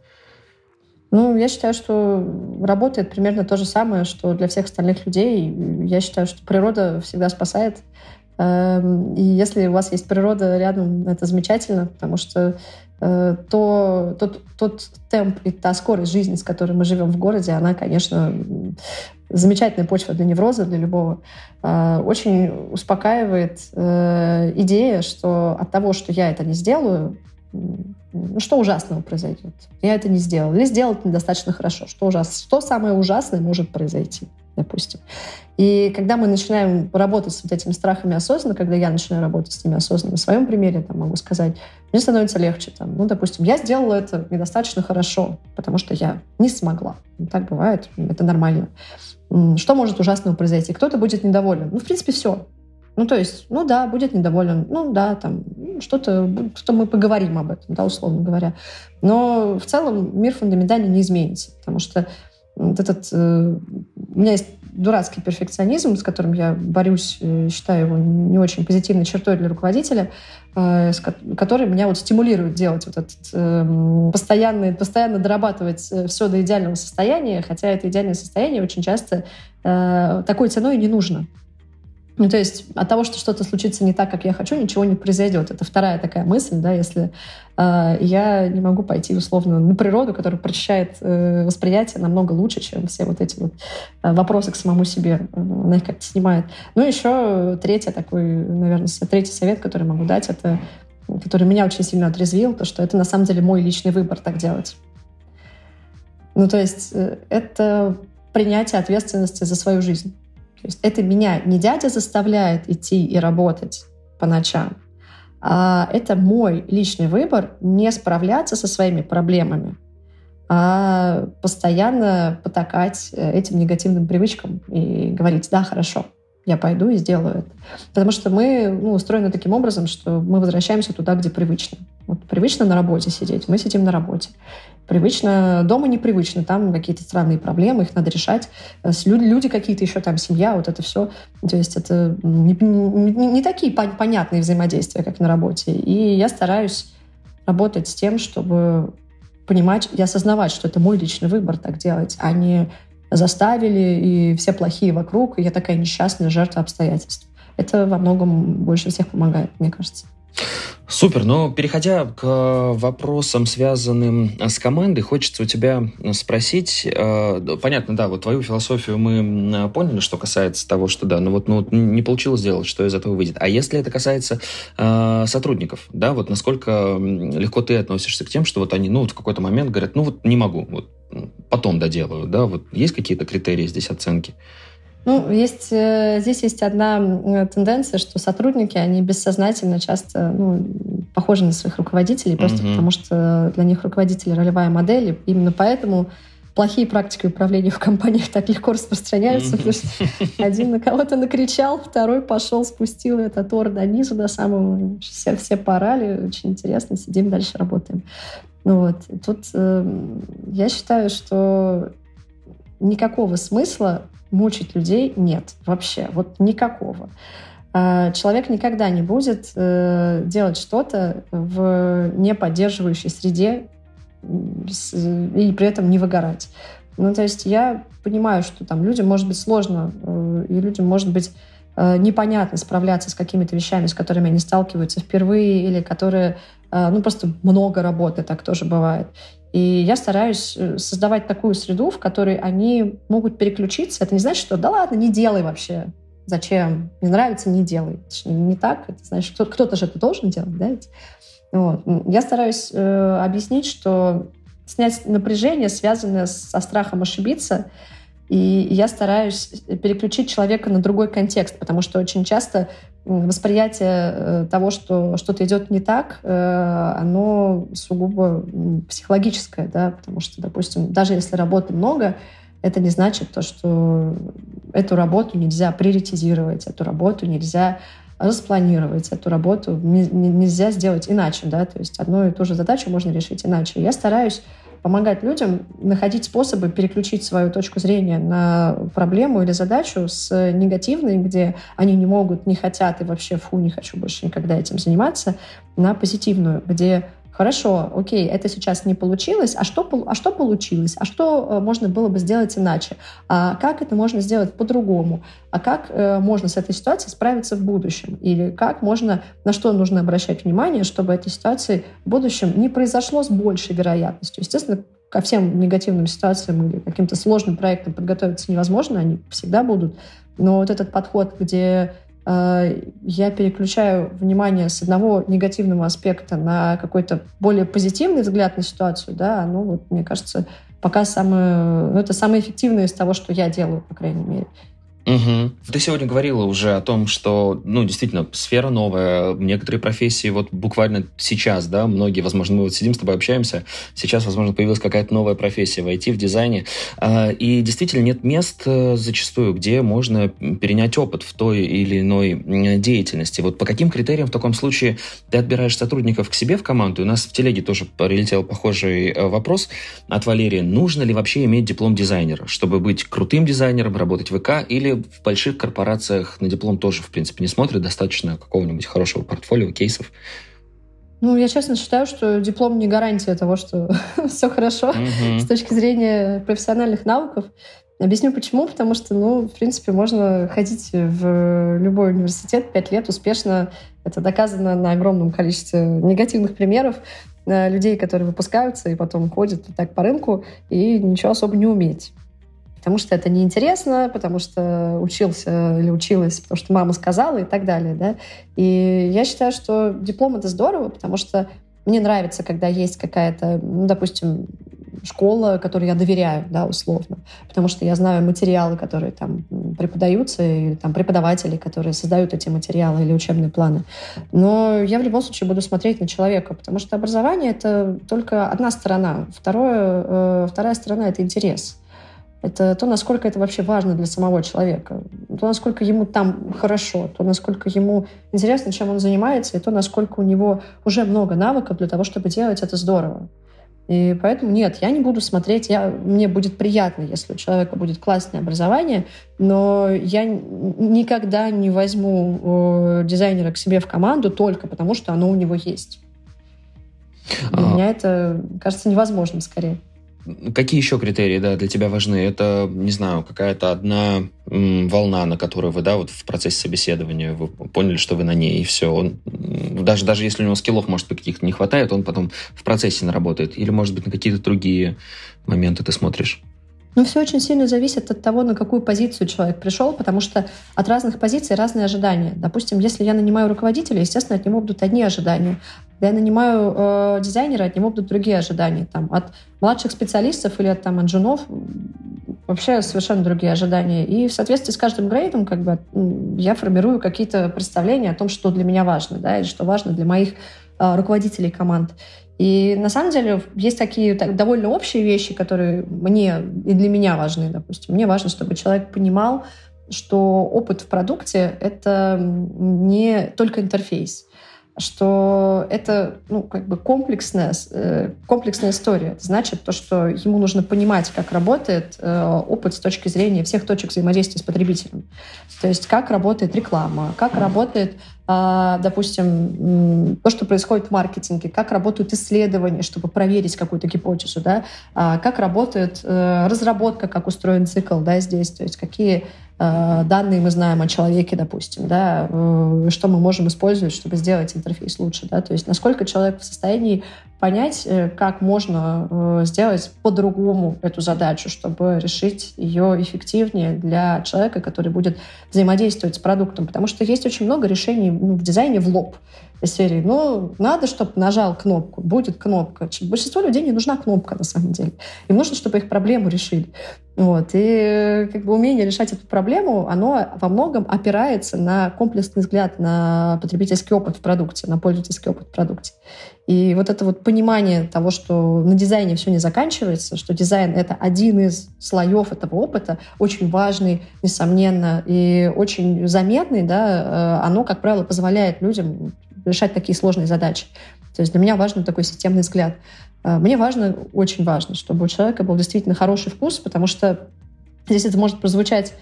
Ну, я считаю, что работает примерно то же самое, что для всех остальных людей. Я считаю, что природа всегда спасает. Эм, и если у вас есть природа рядом, это замечательно, потому что э, то, тот, тот темп и та скорость жизни, с которой мы живем в городе, она, конечно, замечательная почва для невроза, для любого. Э, очень успокаивает э, идея, что от того, что я это не сделаю, ну, что ужасного произойдет? Я это не сделала. Или сделала это недостаточно хорошо. Что ужасно? Что самое ужасное может произойти, допустим? И когда мы начинаем работать с вот этими страхами осознанно, когда я начинаю работать с ними осознанно, на своем примере там, могу сказать, мне становится легче. Там, ну, допустим, я сделала это недостаточно хорошо, потому что я не смогла. Ну, так бывает, это нормально. Что может ужасного произойти? Кто-то будет недоволен. Ну, в принципе, все. Ну, то есть, ну да, будет недоволен, ну да, там что-то, что мы поговорим об этом, да, условно говоря. Но в целом мир фундаментально не изменится, потому что вот этот... Э, у меня есть дурацкий перфекционизм, с которым я борюсь, э, считаю его не очень позитивной чертой для руководителя, э, который меня вот стимулирует делать вот этот э, постоянно, постоянно дорабатывать все до идеального состояния, хотя это идеальное состояние очень часто такой ценой не нужно. Ну, то есть от того, что что-то случится не так, как я хочу, ничего не произойдет. Это вторая такая мысль, да, если э, я не могу пойти условно на природу, которая прочищает э, восприятие намного лучше, чем все вот эти вот э, вопросы к самому себе. Э, она их как-то снимает. Ну, еще третий такой, наверное, третий совет, который могу дать, это который меня очень сильно отрезвил, то, что это на самом деле мой личный выбор так делать. Ну, то есть э, это принятие ответственности за свою жизнь. То есть это меня не дядя заставляет идти и работать по ночам, а это мой личный выбор не справляться со своими проблемами, а постоянно потакать э, этим негативным привычкам и говорить, да, хорошо, я пойду и сделаю это. Потому что мы ну, устроены таким образом, что мы возвращаемся туда, где привычно. Вот привычно на работе сидеть, мы сидим на работе. Привычно, дома непривычно, там какие-то странные проблемы, их надо решать. Люди, люди какие-то еще там, семья, вот это все. То есть это не, не, не такие понятные взаимодействия, как на работе. И я стараюсь работать с тем, чтобы понимать и осознавать, что это мой личный выбор так делать, а не заставили, и все плохие вокруг, и я такая несчастная жертва обстоятельств. Это во многом больше всех помогает, мне кажется. Супер. Но переходя к вопросам, связанным с командой, хочется у тебя спросить. Э, понятно, да, вот твою философию мы поняли, что касается того, что да, ну вот, ну не получилось сделать, что из этого выйдет. А если это касается э, сотрудников, да, вот насколько легко ты относишься к тем, что вот они, ну вот в какой-то момент говорят, ну вот не могу, вот потом доделаю, да, вот есть какие-то критерии здесь оценки? Ну, есть, э, здесь есть одна тенденция, что сотрудники, они бессознательно часто ну, похожи на своих руководителей, просто mm-hmm. потому что для них руководители ролевая модель, и именно поэтому плохие практики управления в компаниях так легко распространяются, потому что один на кого-то накричал, второй пошел, спустил этот ор до низу, до самого... Все, все порали, очень интересно, сидим, дальше работаем. Ну вот, тут э, я считаю, что никакого смысла мучить людей нет вообще, вот никакого. А, человек никогда не будет э, делать что-то в неподдерживающей среде и при этом не выгорать. Ну, то есть я понимаю, что там людям может быть сложно, э, и людям может быть э, непонятно справляться с какими-то вещами, с которыми они сталкиваются впервые, или которые, ну, просто много работы, так тоже бывает. И я стараюсь э, создавать такую среду, в которой они могут переключиться. Это не значит, что да ладно, не делай вообще. Зачем? Не нравится, не делай. Это не, так. Это значит, кто, кто-то же это должен делать, да? Вот. Я стараюсь э, объяснить, что снять напряжение, связанное со страхом ошибиться, И я стараюсь переключить человека на другой контекст, потому что очень часто восприятие э, того, что что-то идет не так, э, оно сугубо психологическое, да, потому что, допустим, даже если работы много, это не значит то, что эту работу нельзя приоритизировать, эту работу нельзя распланировать, эту работу нельзя сделать иначе, да, то есть одну и ту же задачу можно решить иначе. Я стараюсь помогать людям находить способы переключить свою точку зрения на проблему или задачу с негативной, где они не могут, не хотят и вообще фу, не хочу больше никогда этим заниматься, на позитивную, где Хорошо, окей, это сейчас не получилось. А что, а что получилось? А что э, можно было бы сделать иначе? А как это можно сделать по-другому? А как э, можно с этой ситуацией справиться в будущем? Или как можно, на что нужно обращать внимание, чтобы этой ситуации в будущем не произошло с большей вероятностью? Естественно, ко всем негативным ситуациям или каким-то сложным проектам подготовиться невозможно, они всегда будут. Но вот этот подход, где я переключаю внимание с одного негативного аспекта на какой-то более позитивный взгляд на ситуацию, да, ну вот, мне кажется, пока самое, ну, это самое эффективное из того, что я делаю, по крайней мере. Угу. Ты сегодня говорила уже о том, что, ну, действительно, сфера новая, некоторые профессии вот буквально сейчас, да, многие, возможно, мы вот сидим с тобой общаемся, сейчас, возможно, появилась какая-то новая профессия в IT, в дизайне, а, и действительно нет мест э, зачастую, где можно перенять опыт в той или иной деятельности. Вот по каким критериям в таком случае ты отбираешь сотрудников к себе в команду? У нас в телеге тоже прилетел похожий э, вопрос от Валерии. Нужно ли вообще иметь диплом дизайнера, чтобы быть крутым дизайнером, работать в ВК или в больших корпорациях на диплом тоже, в принципе, не смотрят, достаточно какого-нибудь хорошего портфолио, кейсов. Ну, я честно считаю, что диплом не гарантия того, что (laughs) все хорошо mm-hmm. с точки зрения профессиональных навыков. Объясню почему. Потому что, ну, в принципе, можно ходить в любой университет пять лет успешно. Это доказано на огромном количестве негативных примеров э, людей, которые выпускаются и потом ходят так по рынку и ничего особо не уметь потому что это неинтересно, потому что учился или училась, потому что мама сказала и так далее. Да? И я считаю, что диплом — это здорово, потому что мне нравится, когда есть какая-то, ну, допустим, школа, которой я доверяю, да, условно, потому что я знаю материалы, которые там преподаются, и там преподаватели, которые создают эти материалы или учебные планы. Но я в любом случае буду смотреть на человека, потому что образование — это только одна сторона. Второе, э, вторая сторона — это интерес. Это то, насколько это вообще важно для самого человека. То, насколько ему там хорошо, то, насколько ему интересно, чем он занимается, и то, насколько у него уже много навыков для того, чтобы делать это здорово. И поэтому нет, я не буду смотреть, я, мне будет приятно, если у человека будет классное образование, но я никогда не возьму э, дизайнера к себе в команду только потому, что оно у него есть. Для а... меня это кажется невозможным скорее. Какие еще критерии да, для тебя важны? Это, не знаю, какая-то одна волна, на которую вы, да, вот в процессе собеседования вы поняли, что вы на ней, и все. Он, даже, даже если у него скиллов, может быть, каких-то не хватает, он потом в процессе наработает. Или, может быть, на какие-то другие моменты ты смотришь? Ну, все очень сильно зависит от того, на какую позицию человек пришел, потому что от разных позиций разные ожидания. Допустим, если я нанимаю руководителя, естественно, от него будут одни ожидания. Когда я нанимаю э, дизайнера, от него будут другие ожидания. Там, от младших специалистов или от, там, от вообще совершенно другие ожидания. И в соответствии с каждым грейдом как бы, я формирую какие-то представления о том, что для меня важно, да, или что важно для моих э, руководителей команд. И на самом деле есть такие так, довольно общие вещи, которые мне и для меня важны, допустим. Мне важно, чтобы человек понимал, что опыт в продукте — это не только интерфейс что это ну, как бы комплексная, э, комплексная история. Это значит то, что ему нужно понимать, как работает э, опыт с точки зрения всех точек взаимодействия с потребителем. То есть как работает реклама, как работает, э, допустим, то, что происходит в маркетинге, как работают исследования, чтобы проверить какую-то гипотезу, да, э, как работает э, разработка, как устроен цикл да, здесь, то есть какие данные мы знаем о человеке, допустим, да, э, что мы можем использовать, чтобы сделать интерфейс лучше, да, то есть насколько человек в состоянии понять, э, как можно э, сделать по-другому эту задачу, чтобы решить ее эффективнее для человека, который будет взаимодействовать с продуктом. Потому что есть очень много решений ну, в дизайне в лоб из серии, ну, надо, чтобы нажал кнопку, будет кнопка. Большинство людей не нужна кнопка, на самом деле. Им нужно, чтобы их проблему решили. Вот. И как бы умение решать эту проблему, оно во многом опирается на комплексный взгляд на потребительский опыт в продукте, на пользовательский опыт в продукте. И вот это вот понимание того, что на дизайне все не заканчивается, что дизайн — это один из слоев этого опыта, очень важный, несомненно, и очень заметный, да, э, оно, как правило, позволяет людям решать такие сложные задачи. То есть для меня важен такой системный взгляд. Э, мне важно, очень важно, чтобы у человека был действительно хороший вкус, потому что здесь это может прозвучать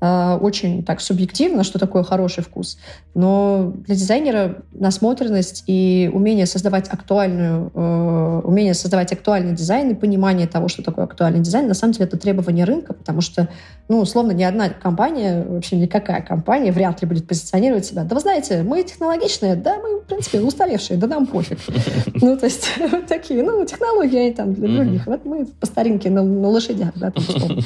очень так субъективно, что такое хороший вкус. Но для дизайнера насмотренность и умение создавать актуальную, э, умение создавать актуальный дизайн и понимание того, что такое актуальный дизайн, на самом деле это требование рынка, потому что, ну, условно, ни одна компания, вообще никакая компания вряд ли будет позиционировать себя. Да вы знаете, мы технологичные, да, мы, в принципе, устаревшие, да нам пофиг. (laughs) Ну, то есть (laughs) такие, ну, технологии они там для других. Вот мы по старинке на, лошадях, да, там, э,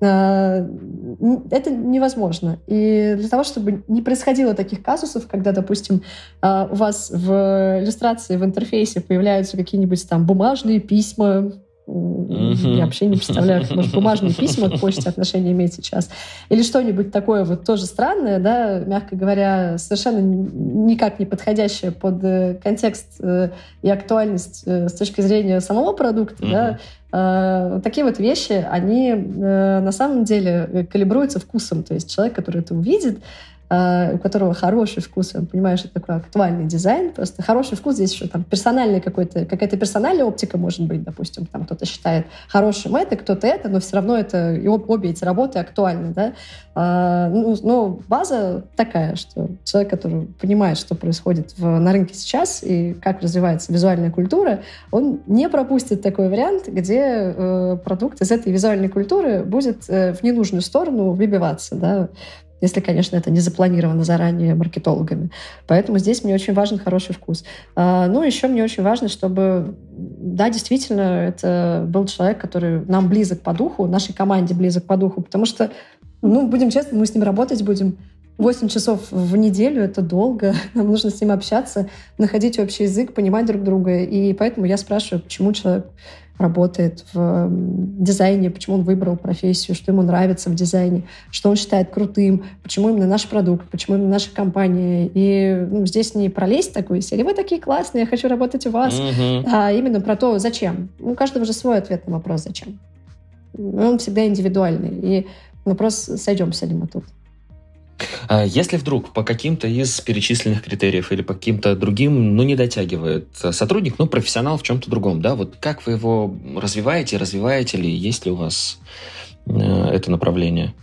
это невозможно. И для того, чтобы не происходило таких казусов, когда, допустим, э, у вас в иллюстрации, в интерфейсе появляются какие-нибудь там бумажные письма, Mm-hmm. Я вообще не представляю, как может бумажные письма к почте отношения иметь сейчас. Или что-нибудь такое вот тоже странное, да, мягко говоря, совершенно никак не подходящее под э, контекст э, и актуальность с точки зрения самого продукта, mm-hmm. да, такие вот вещи, они на самом деле калибруются вкусом. То есть человек, который это увидит, у которого хороший вкус, он понимает, что это такой актуальный дизайн. Просто хороший вкус здесь еще там персональный какой-то, какая-то персональная оптика может быть, допустим, там кто-то считает хорошим это, кто-то это, но все равно это и обе эти работы актуальны, да. А, ну, но база такая, что человек, который понимает, что происходит в, на рынке сейчас и как развивается визуальная культура, он не пропустит такой вариант, где э, продукт из этой визуальной культуры будет э, в ненужную сторону выбиваться, да если, конечно, это не запланировано заранее маркетологами. Поэтому здесь мне очень важен хороший вкус. А, ну, еще мне очень важно, чтобы, да, действительно, это был человек, который нам близок по духу, нашей команде близок по духу, потому что, ну, будем честны, мы с ним работать будем 8 часов в неделю — это долго. (laughs) Нам нужно с ним общаться, находить общий язык, понимать друг друга. И поэтому я спрашиваю, почему человек работает в дизайне, почему он выбрал профессию, что ему нравится в дизайне, что он считает крутым, почему именно наш продукт, почему именно наша компания. И ну, здесь не пролезть такой серии, вы такие классные, я хочу работать у вас, mm-hmm. а именно про то, зачем. У каждого же свой ответ на вопрос «зачем?». Он всегда индивидуальный. И вопрос «сойдемся ли мы тут?». А если вдруг по каким-то из перечисленных критериев или по каким-то другим, ну, не дотягивает сотрудник, ну, профессионал в чем-то другом, да, вот как вы его развиваете, развиваете ли, есть ли у вас э, это направление?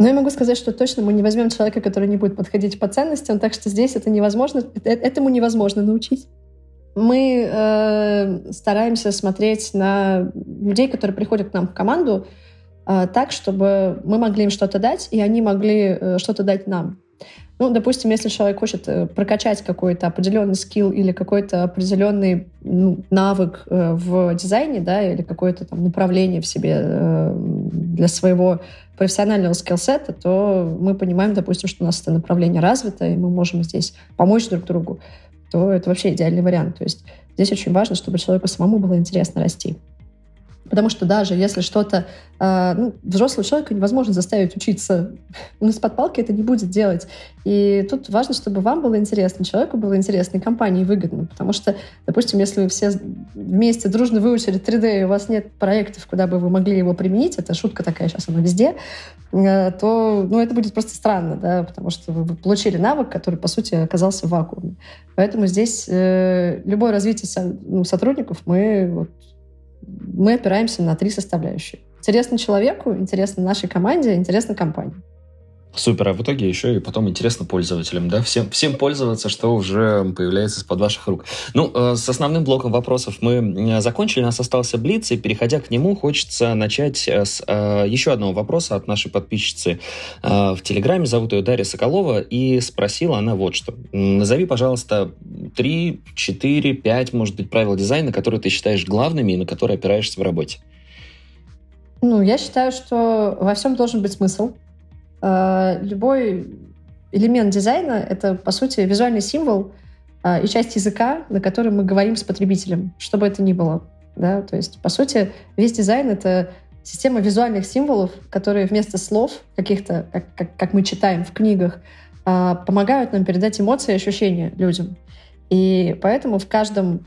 Ну, я могу сказать, что точно мы не возьмем человека, который не будет подходить по ценностям, так что здесь это невозможно, э, этому невозможно научить. Мы э, стараемся смотреть на людей, которые приходят к нам в команду, так, чтобы мы могли им что-то дать, и они могли э, что-то дать нам. Ну, допустим, если человек хочет э, прокачать какой-то определенный скилл или какой-то определенный ну, навык э, в дизайне, да, или какое-то там направление в себе для своего профессионального скиллсета, то мы понимаем, допустим, что у нас это направление развито, и мы можем здесь помочь друг другу, то это вообще идеальный вариант. То есть здесь очень важно, чтобы человеку самому было интересно расти. Потому что даже если что-то... Э, ну, взрослого человека невозможно заставить учиться. (laughs) Он из-под палки это не будет делать. И тут важно, чтобы вам было интересно, человеку было интересно, и компании выгодно. Потому что, допустим, если вы все вместе дружно выучили 3D, и у вас нет проектов, куда бы вы могли его применить, это шутка такая сейчас, она везде, э, то ну, это будет просто странно, да, потому что вы получили навык, который, по сути, оказался в вакууме. Поэтому здесь э, любое развитие со, ну, сотрудников мы вот, мы опираемся на три составляющие. Интересно человеку, интересно нашей команде, интересно компании. Супер, а в итоге еще и потом интересно пользователям, да? Всем, всем пользоваться, что уже появляется из-под ваших рук. Ну, э, с основным блоком вопросов мы э, закончили, у нас остался Блиц, и переходя к нему, хочется начать э, с э, еще одного вопроса от нашей подписчицы э, в Телеграме. Зовут ее Дарья Соколова, и спросила она вот что. Назови, пожалуйста, три, четыре, пять, может быть, правил дизайна, которые ты считаешь главными и на которые опираешься в работе. Ну, я считаю, что во всем должен быть смысл. Э, любой элемент дизайна — это, по сути, визуальный символ э, и часть языка, на котором мы говорим с потребителем, что бы это ни было. Да? То есть, по сути, весь дизайн — это система визуальных символов, которые вместо слов каких-то, как, как, как мы читаем в книгах, э, помогают нам передать эмоции и ощущения людям. И поэтому в каждом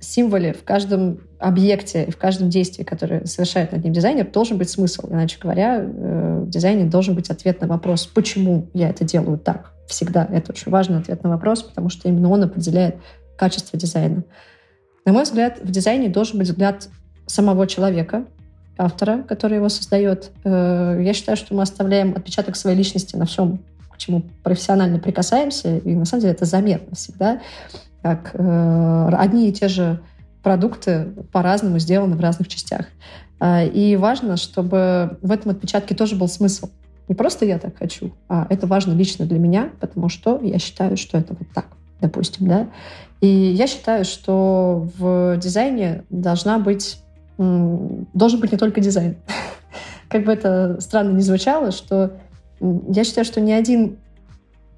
символе, в каждом объекте, в каждом действии, которое совершает над ним дизайнер, должен быть смысл. Иначе говоря, э, в дизайне должен быть ответ на вопрос, почему я это делаю так. Всегда это очень важный ответ на вопрос, потому что именно он определяет качество дизайна. На мой взгляд, в дизайне должен быть взгляд самого человека, автора, который его создает. Э, я считаю, что мы оставляем отпечаток своей личности на всем, к чему профессионально прикасаемся, и на самом деле это заметно всегда как э, одни и те же продукты по-разному сделаны в разных частях. Э, и важно, чтобы в этом отпечатке тоже был смысл. Не просто я так хочу, а это важно лично для меня, потому что я считаю, что это вот так, допустим, да. И я считаю, что в дизайне должна быть должен быть не только дизайн. (laughs) Как бы это странно не звучало, что я считаю, что ни один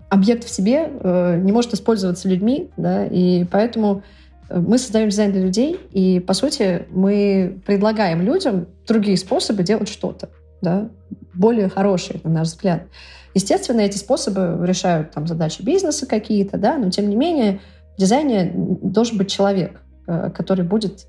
объект в себе э, не может использоваться людьми, да, и поэтому э, мы создаем дизайн для людей, и, по сути, мы предлагаем людям другие способы делать что-то, да, более хорошие, на наш взгляд. Естественно, эти способы решают там задачи бизнеса какие-то, да, но, тем не менее, в дизайне должен быть человек, э, который будет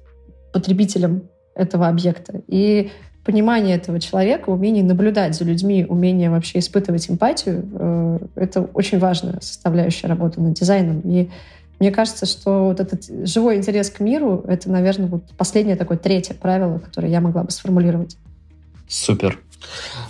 потребителем этого объекта. И понимание этого человека, умение наблюдать за людьми, умение вообще испытывать эмпатию, э, это очень важная составляющая работы над дизайном. И мне кажется, что вот этот живой интерес к миру — это, наверное, вот последнее такое третье правило, которое я могла бы сформулировать. Супер.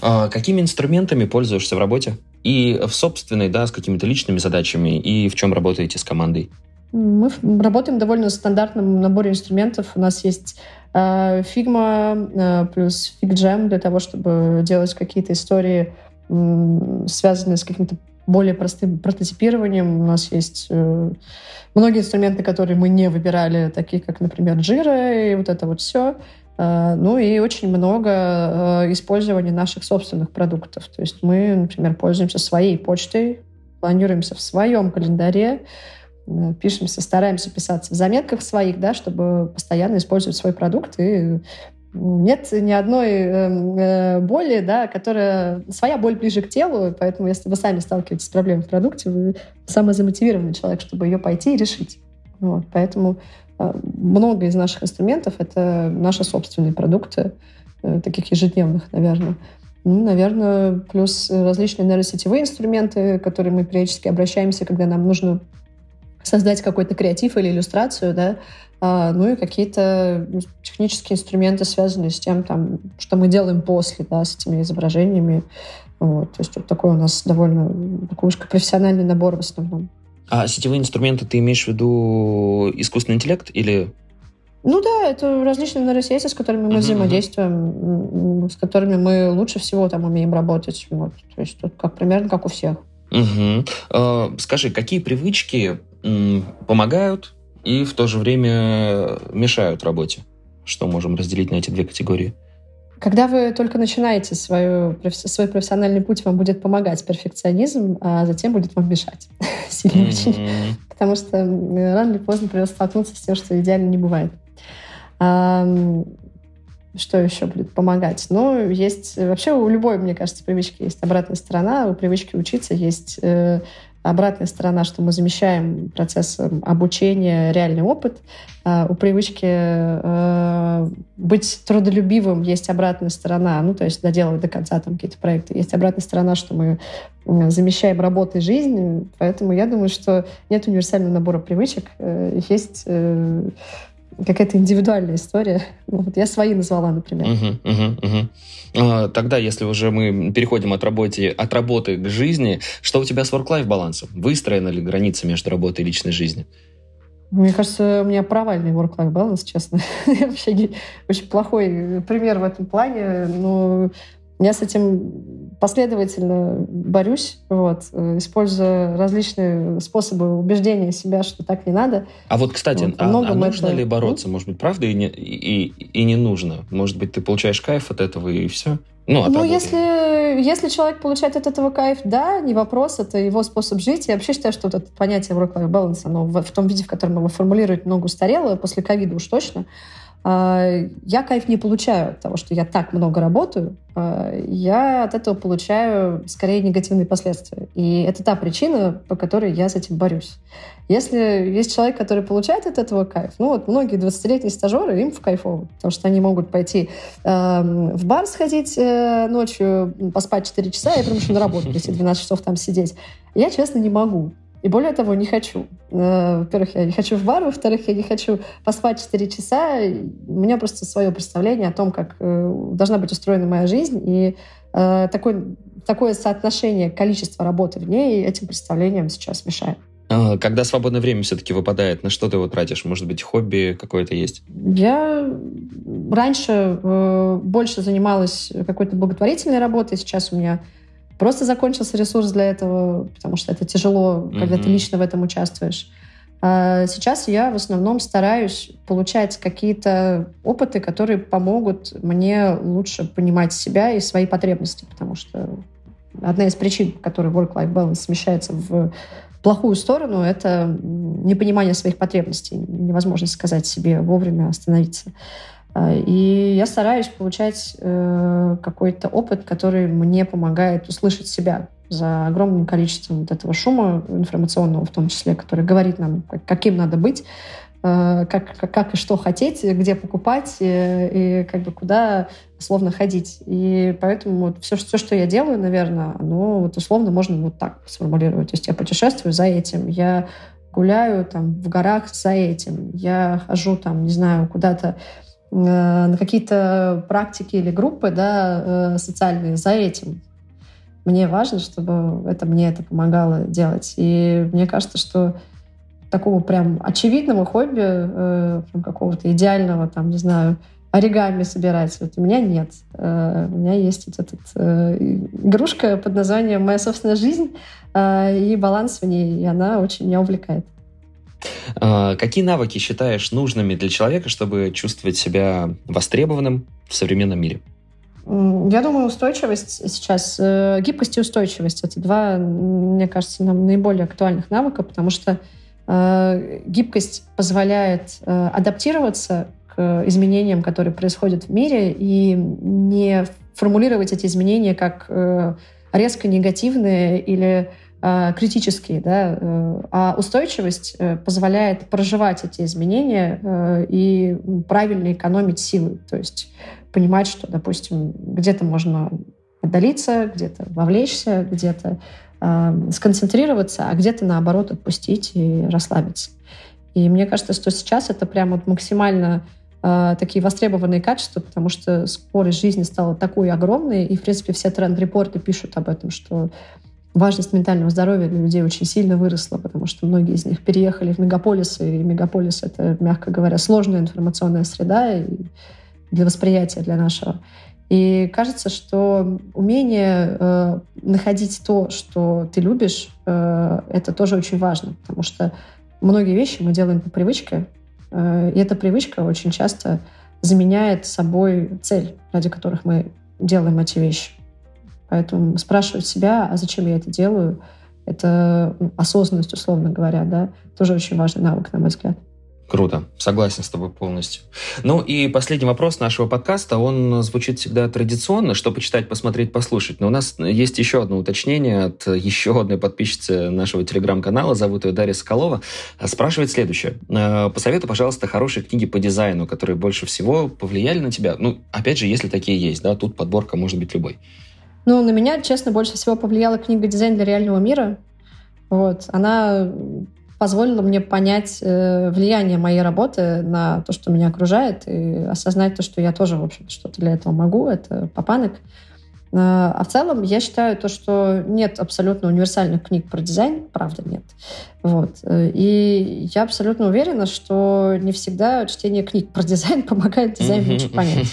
А какими инструментами пользуешься в работе? И в собственной, да, с какими-то личными задачами, и в чем работаете с командой? Мы работаем довольно стандартном наборе инструментов. У нас есть э, Figma э, плюс FigJam для того, чтобы делать какие-то истории, связанные с каким-то более простым прототипированием. У нас есть э, многие инструменты, которые мы не выбирали, такие как, например, Jira и вот это вот все. Ну и очень много использования наших собственных продуктов. То есть мы, например, пользуемся своей почтой, планируемся в своем календаре, пишемся, стараемся писаться в заметках своих, да, чтобы постоянно использовать свой продукт и нет ни одной эм, э, боли, да, которая своя боль ближе к телу, поэтому если вы сами сталкиваетесь с проблемой в продукте, вы самый замотивированный человек, чтобы ее пойти и решить. Вот, поэтому э, много из наших инструментов это наши собственные продукты, э, таких ежедневных, наверное. Ну, наверное, плюс различные нейросетевые инструменты, к которым мы периодически обращаемся, когда нам нужно создать какой-то креатив или иллюстрацию, да, а, ну и какие-то технические инструменты, связанные с тем, там, что мы делаем после, да, с этими изображениями. Вот. То есть вот такой у нас довольно такой профессиональный набор в основном. А сетевые инструменты ты имеешь в виду искусственный интеллект или ну да, это различные нейросети, с которыми мы uh-huh. взаимодействуем, с которыми мы лучше всего там умеем работать. Вот. То есть тут как примерно как у всех. Угу. Скажи, какие привычки помогают и в то же время мешают работе? Что можем разделить на эти две категории? Когда вы только начинаете свою, свой профессиональный путь, вам будет помогать перфекционизм, а затем будет вам мешать (laughs) сильно очень. Потому что рано или поздно придется столкнуться с тем, что идеально не бывает. Что еще будет помогать? Ну, есть... Вообще у любой, мне кажется, привычки есть обратная сторона. У привычки учиться есть э, обратная сторона, что мы замещаем процесс обучения реальный опыт. А у привычки э, быть трудолюбивым есть обратная сторона, ну, то есть доделывать до конца там какие-то проекты. Есть обратная сторона, что мы замещаем работу и жизнь. Поэтому я думаю, что нет универсального набора привычек. Э, есть какая-то индивидуальная история. Ну, вот я свои назвала, например. Угу, угу. А, тогда, если уже мы переходим от работы, от работы к жизни, что у тебя с work-life балансом? Выстроена ли граница между работой и личной жизнью? Мне кажется, у меня провальный work-life balance, честно. (laughs) Я вообще очень плохой пример в этом плане. Но я с этим последовательно борюсь, вот, используя различные способы убеждения себя, что так не надо. А вот, кстати, вот, а, а нужно это... ли бороться? Может быть, правда и не, и, и не нужно? Может быть, ты получаешь кайф от этого и все? Ну, ну если, если человек получает от этого кайф, да, не вопрос, это его способ жить. Я вообще считаю, что вот это понятие work-life balance, оно в, в том виде, в котором его формулируют, много устарело, после ковида уж точно. А, я кайф не получаю от того, что я так много работаю. А, я от этого получаю скорее негативные последствия. И это та причина, по которой я с этим борюсь. Если есть человек, который получает от этого кайф, ну вот многие 20-летние стажеры, им в кайфово, потому что они могут пойти э, в бар сходить э, ночью, поспать 4 часа и прям на работу прийти 12 часов там сидеть. Я, честно, не могу. И более того, не хочу. Э, во-первых, я не хочу в бар, во-вторых, я не хочу поспать 4 часа. У меня просто свое представление о том, как э, должна быть устроена моя жизнь. И э, такое, такое соотношение количества работы в ней этим представлением сейчас мешает. А, когда свободное время все-таки выпадает, на что ты его тратишь? Может быть, хобби какое-то есть? Я раньше э, больше занималась какой-то благотворительной работой. Сейчас у меня Просто закончился ресурс для этого, потому что это тяжело, когда mm-hmm. ты лично в этом участвуешь. А сейчас я в основном стараюсь получать какие-то опыты, которые помогут мне лучше понимать себя и свои потребности, потому что одна из причин, по которой work-life balance смещается в плохую сторону, это непонимание своих потребностей, невозможность сказать себе вовремя остановиться. А, и я стараюсь получать э, какой-то опыт, который мне помогает услышать себя за огромным количеством вот этого шума информационного, в том числе, который говорит нам, каким надо быть, э, как, как, как и что хотеть, где покупать и, э, и как бы куда условно ходить. И поэтому вот все, все, что я делаю, наверное, оно вот условно можно вот так сформулировать. То есть я путешествую за этим, я гуляю там в горах за этим, я хожу там, не знаю, куда-то на какие-то практики или группы да, э, социальные за этим. Мне важно, чтобы это мне это помогало делать. И мне кажется, что такого прям очевидного хобби, э, прям какого-то идеального, там, не знаю, оригами собирать. Вот у меня нет. У меня есть вот эта игрушка под названием «Моя собственная жизнь» и баланс в ней, и она очень меня увлекает. А, какие навыки считаешь нужными для человека, чтобы чувствовать себя востребованным в современном мире? Я думаю, устойчивость сейчас, э, гибкость и устойчивость — это два, мне кажется, нам наиболее актуальных навыка, потому что э, гибкость позволяет э, адаптироваться к изменениям, которые происходят в мире, и не формулировать эти изменения как э, резко негативные или Э, критические, да, э, а устойчивость э, позволяет проживать эти изменения и правильно экономить силы, то есть понимать, что, допустим, где-то можно отдалиться, где-то вовлечься, где-то э, сконцентрироваться, а где-то наоборот отпустить и расслабиться. И мне кажется, что сейчас это прямо вот максимально э, такие востребованные качества, потому что скорость жизни стала такой огромной, и, в принципе, все тренд-репорты пишут об этом, что важность ментального здоровья для людей очень сильно выросла, потому что многие из них переехали в мегаполисы, и мегаполис — это, мягко говоря, сложная информационная среда для восприятия для нашего. И кажется, что умение э, находить то, что ты любишь, э, это тоже очень важно, потому что многие вещи мы делаем по привычке, э, и эта привычка очень часто заменяет собой цель, ради которых мы делаем эти вещи. Поэтому спрашивать себя, а зачем я это делаю, это осознанность, условно говоря, да, тоже очень важный навык, на мой взгляд. Круто, согласен с тобой полностью. Ну и последний вопрос нашего подкаста, он звучит всегда традиционно, что почитать, посмотреть, послушать. Но у нас есть еще одно уточнение от еще одной подписчицы нашего телеграм-канала, зовут ее Дарья Соколова. Спрашивает следующее. «Э, посоветуй, пожалуйста, хорошие книги по дизайну, которые больше всего повлияли на тебя. Ну, опять же, если такие есть, да, тут подборка может быть любой. Ну, на меня, честно, больше всего повлияла книга «Дизайн для реального мира». Вот. Она позволило мне понять э, влияние моей работы на то, что меня окружает, и осознать то, что я тоже, в общем что-то для этого могу. Это Папанек. Э, а в целом я считаю то, что нет абсолютно универсальных книг про дизайн, правда нет. Вот. Э, и я абсолютно уверена, что не всегда чтение книг про дизайн (laughs) помогает дизайн лучше понять.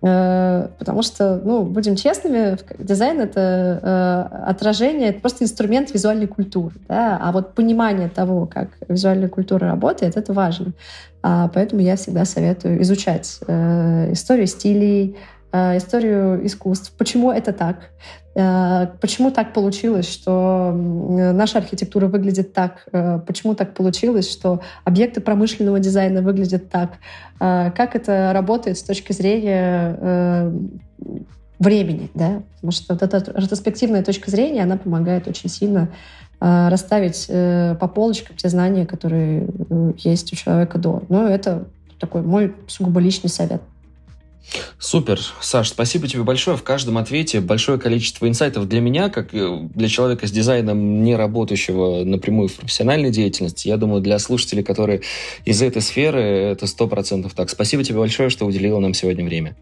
Э, потому что, ну, будем честными, дизайн — это отражение, это просто инструмент визуальной культуры. Да? А вот понимание того, как визуальная культура работает, это важно. А поэтому я всегда советую изучать историю стилей, Э, историю искусств, почему это так, э, почему так получилось, что наша архитектура выглядит так, э, почему так получилось, что объекты промышленного дизайна выглядят так, как это работает с точки зрения времени, да, потому что вот эта ретроспективная точка зрения, она помогает очень сильно расставить по полочкам те знания, которые есть у человека до. Но это такой мой сугубо личный совет. Супер. Саш, спасибо тебе большое. В каждом ответе большое количество инсайтов для меня, как для человека с дизайном, не работающего напрямую в профессиональной деятельности. Я думаю, для слушателей, которые из этой сферы, это сто процентов так. Спасибо тебе большое, что уделила нам сегодня время.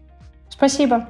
Спасибо.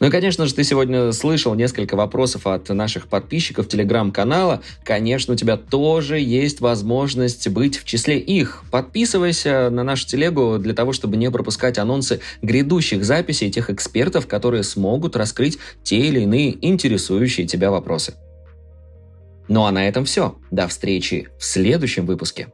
Ну и, конечно же, ты сегодня слышал несколько вопросов от наших подписчиков телеграм-канала. Конечно, у тебя тоже есть возможность быть в числе их. Подписывайся на нашу телегу для того, чтобы не пропускать анонсы грядущих записей тех экспертов, которые смогут раскрыть те или иные интересующие тебя вопросы. Ну а на этом все. До встречи в следующем выпуске.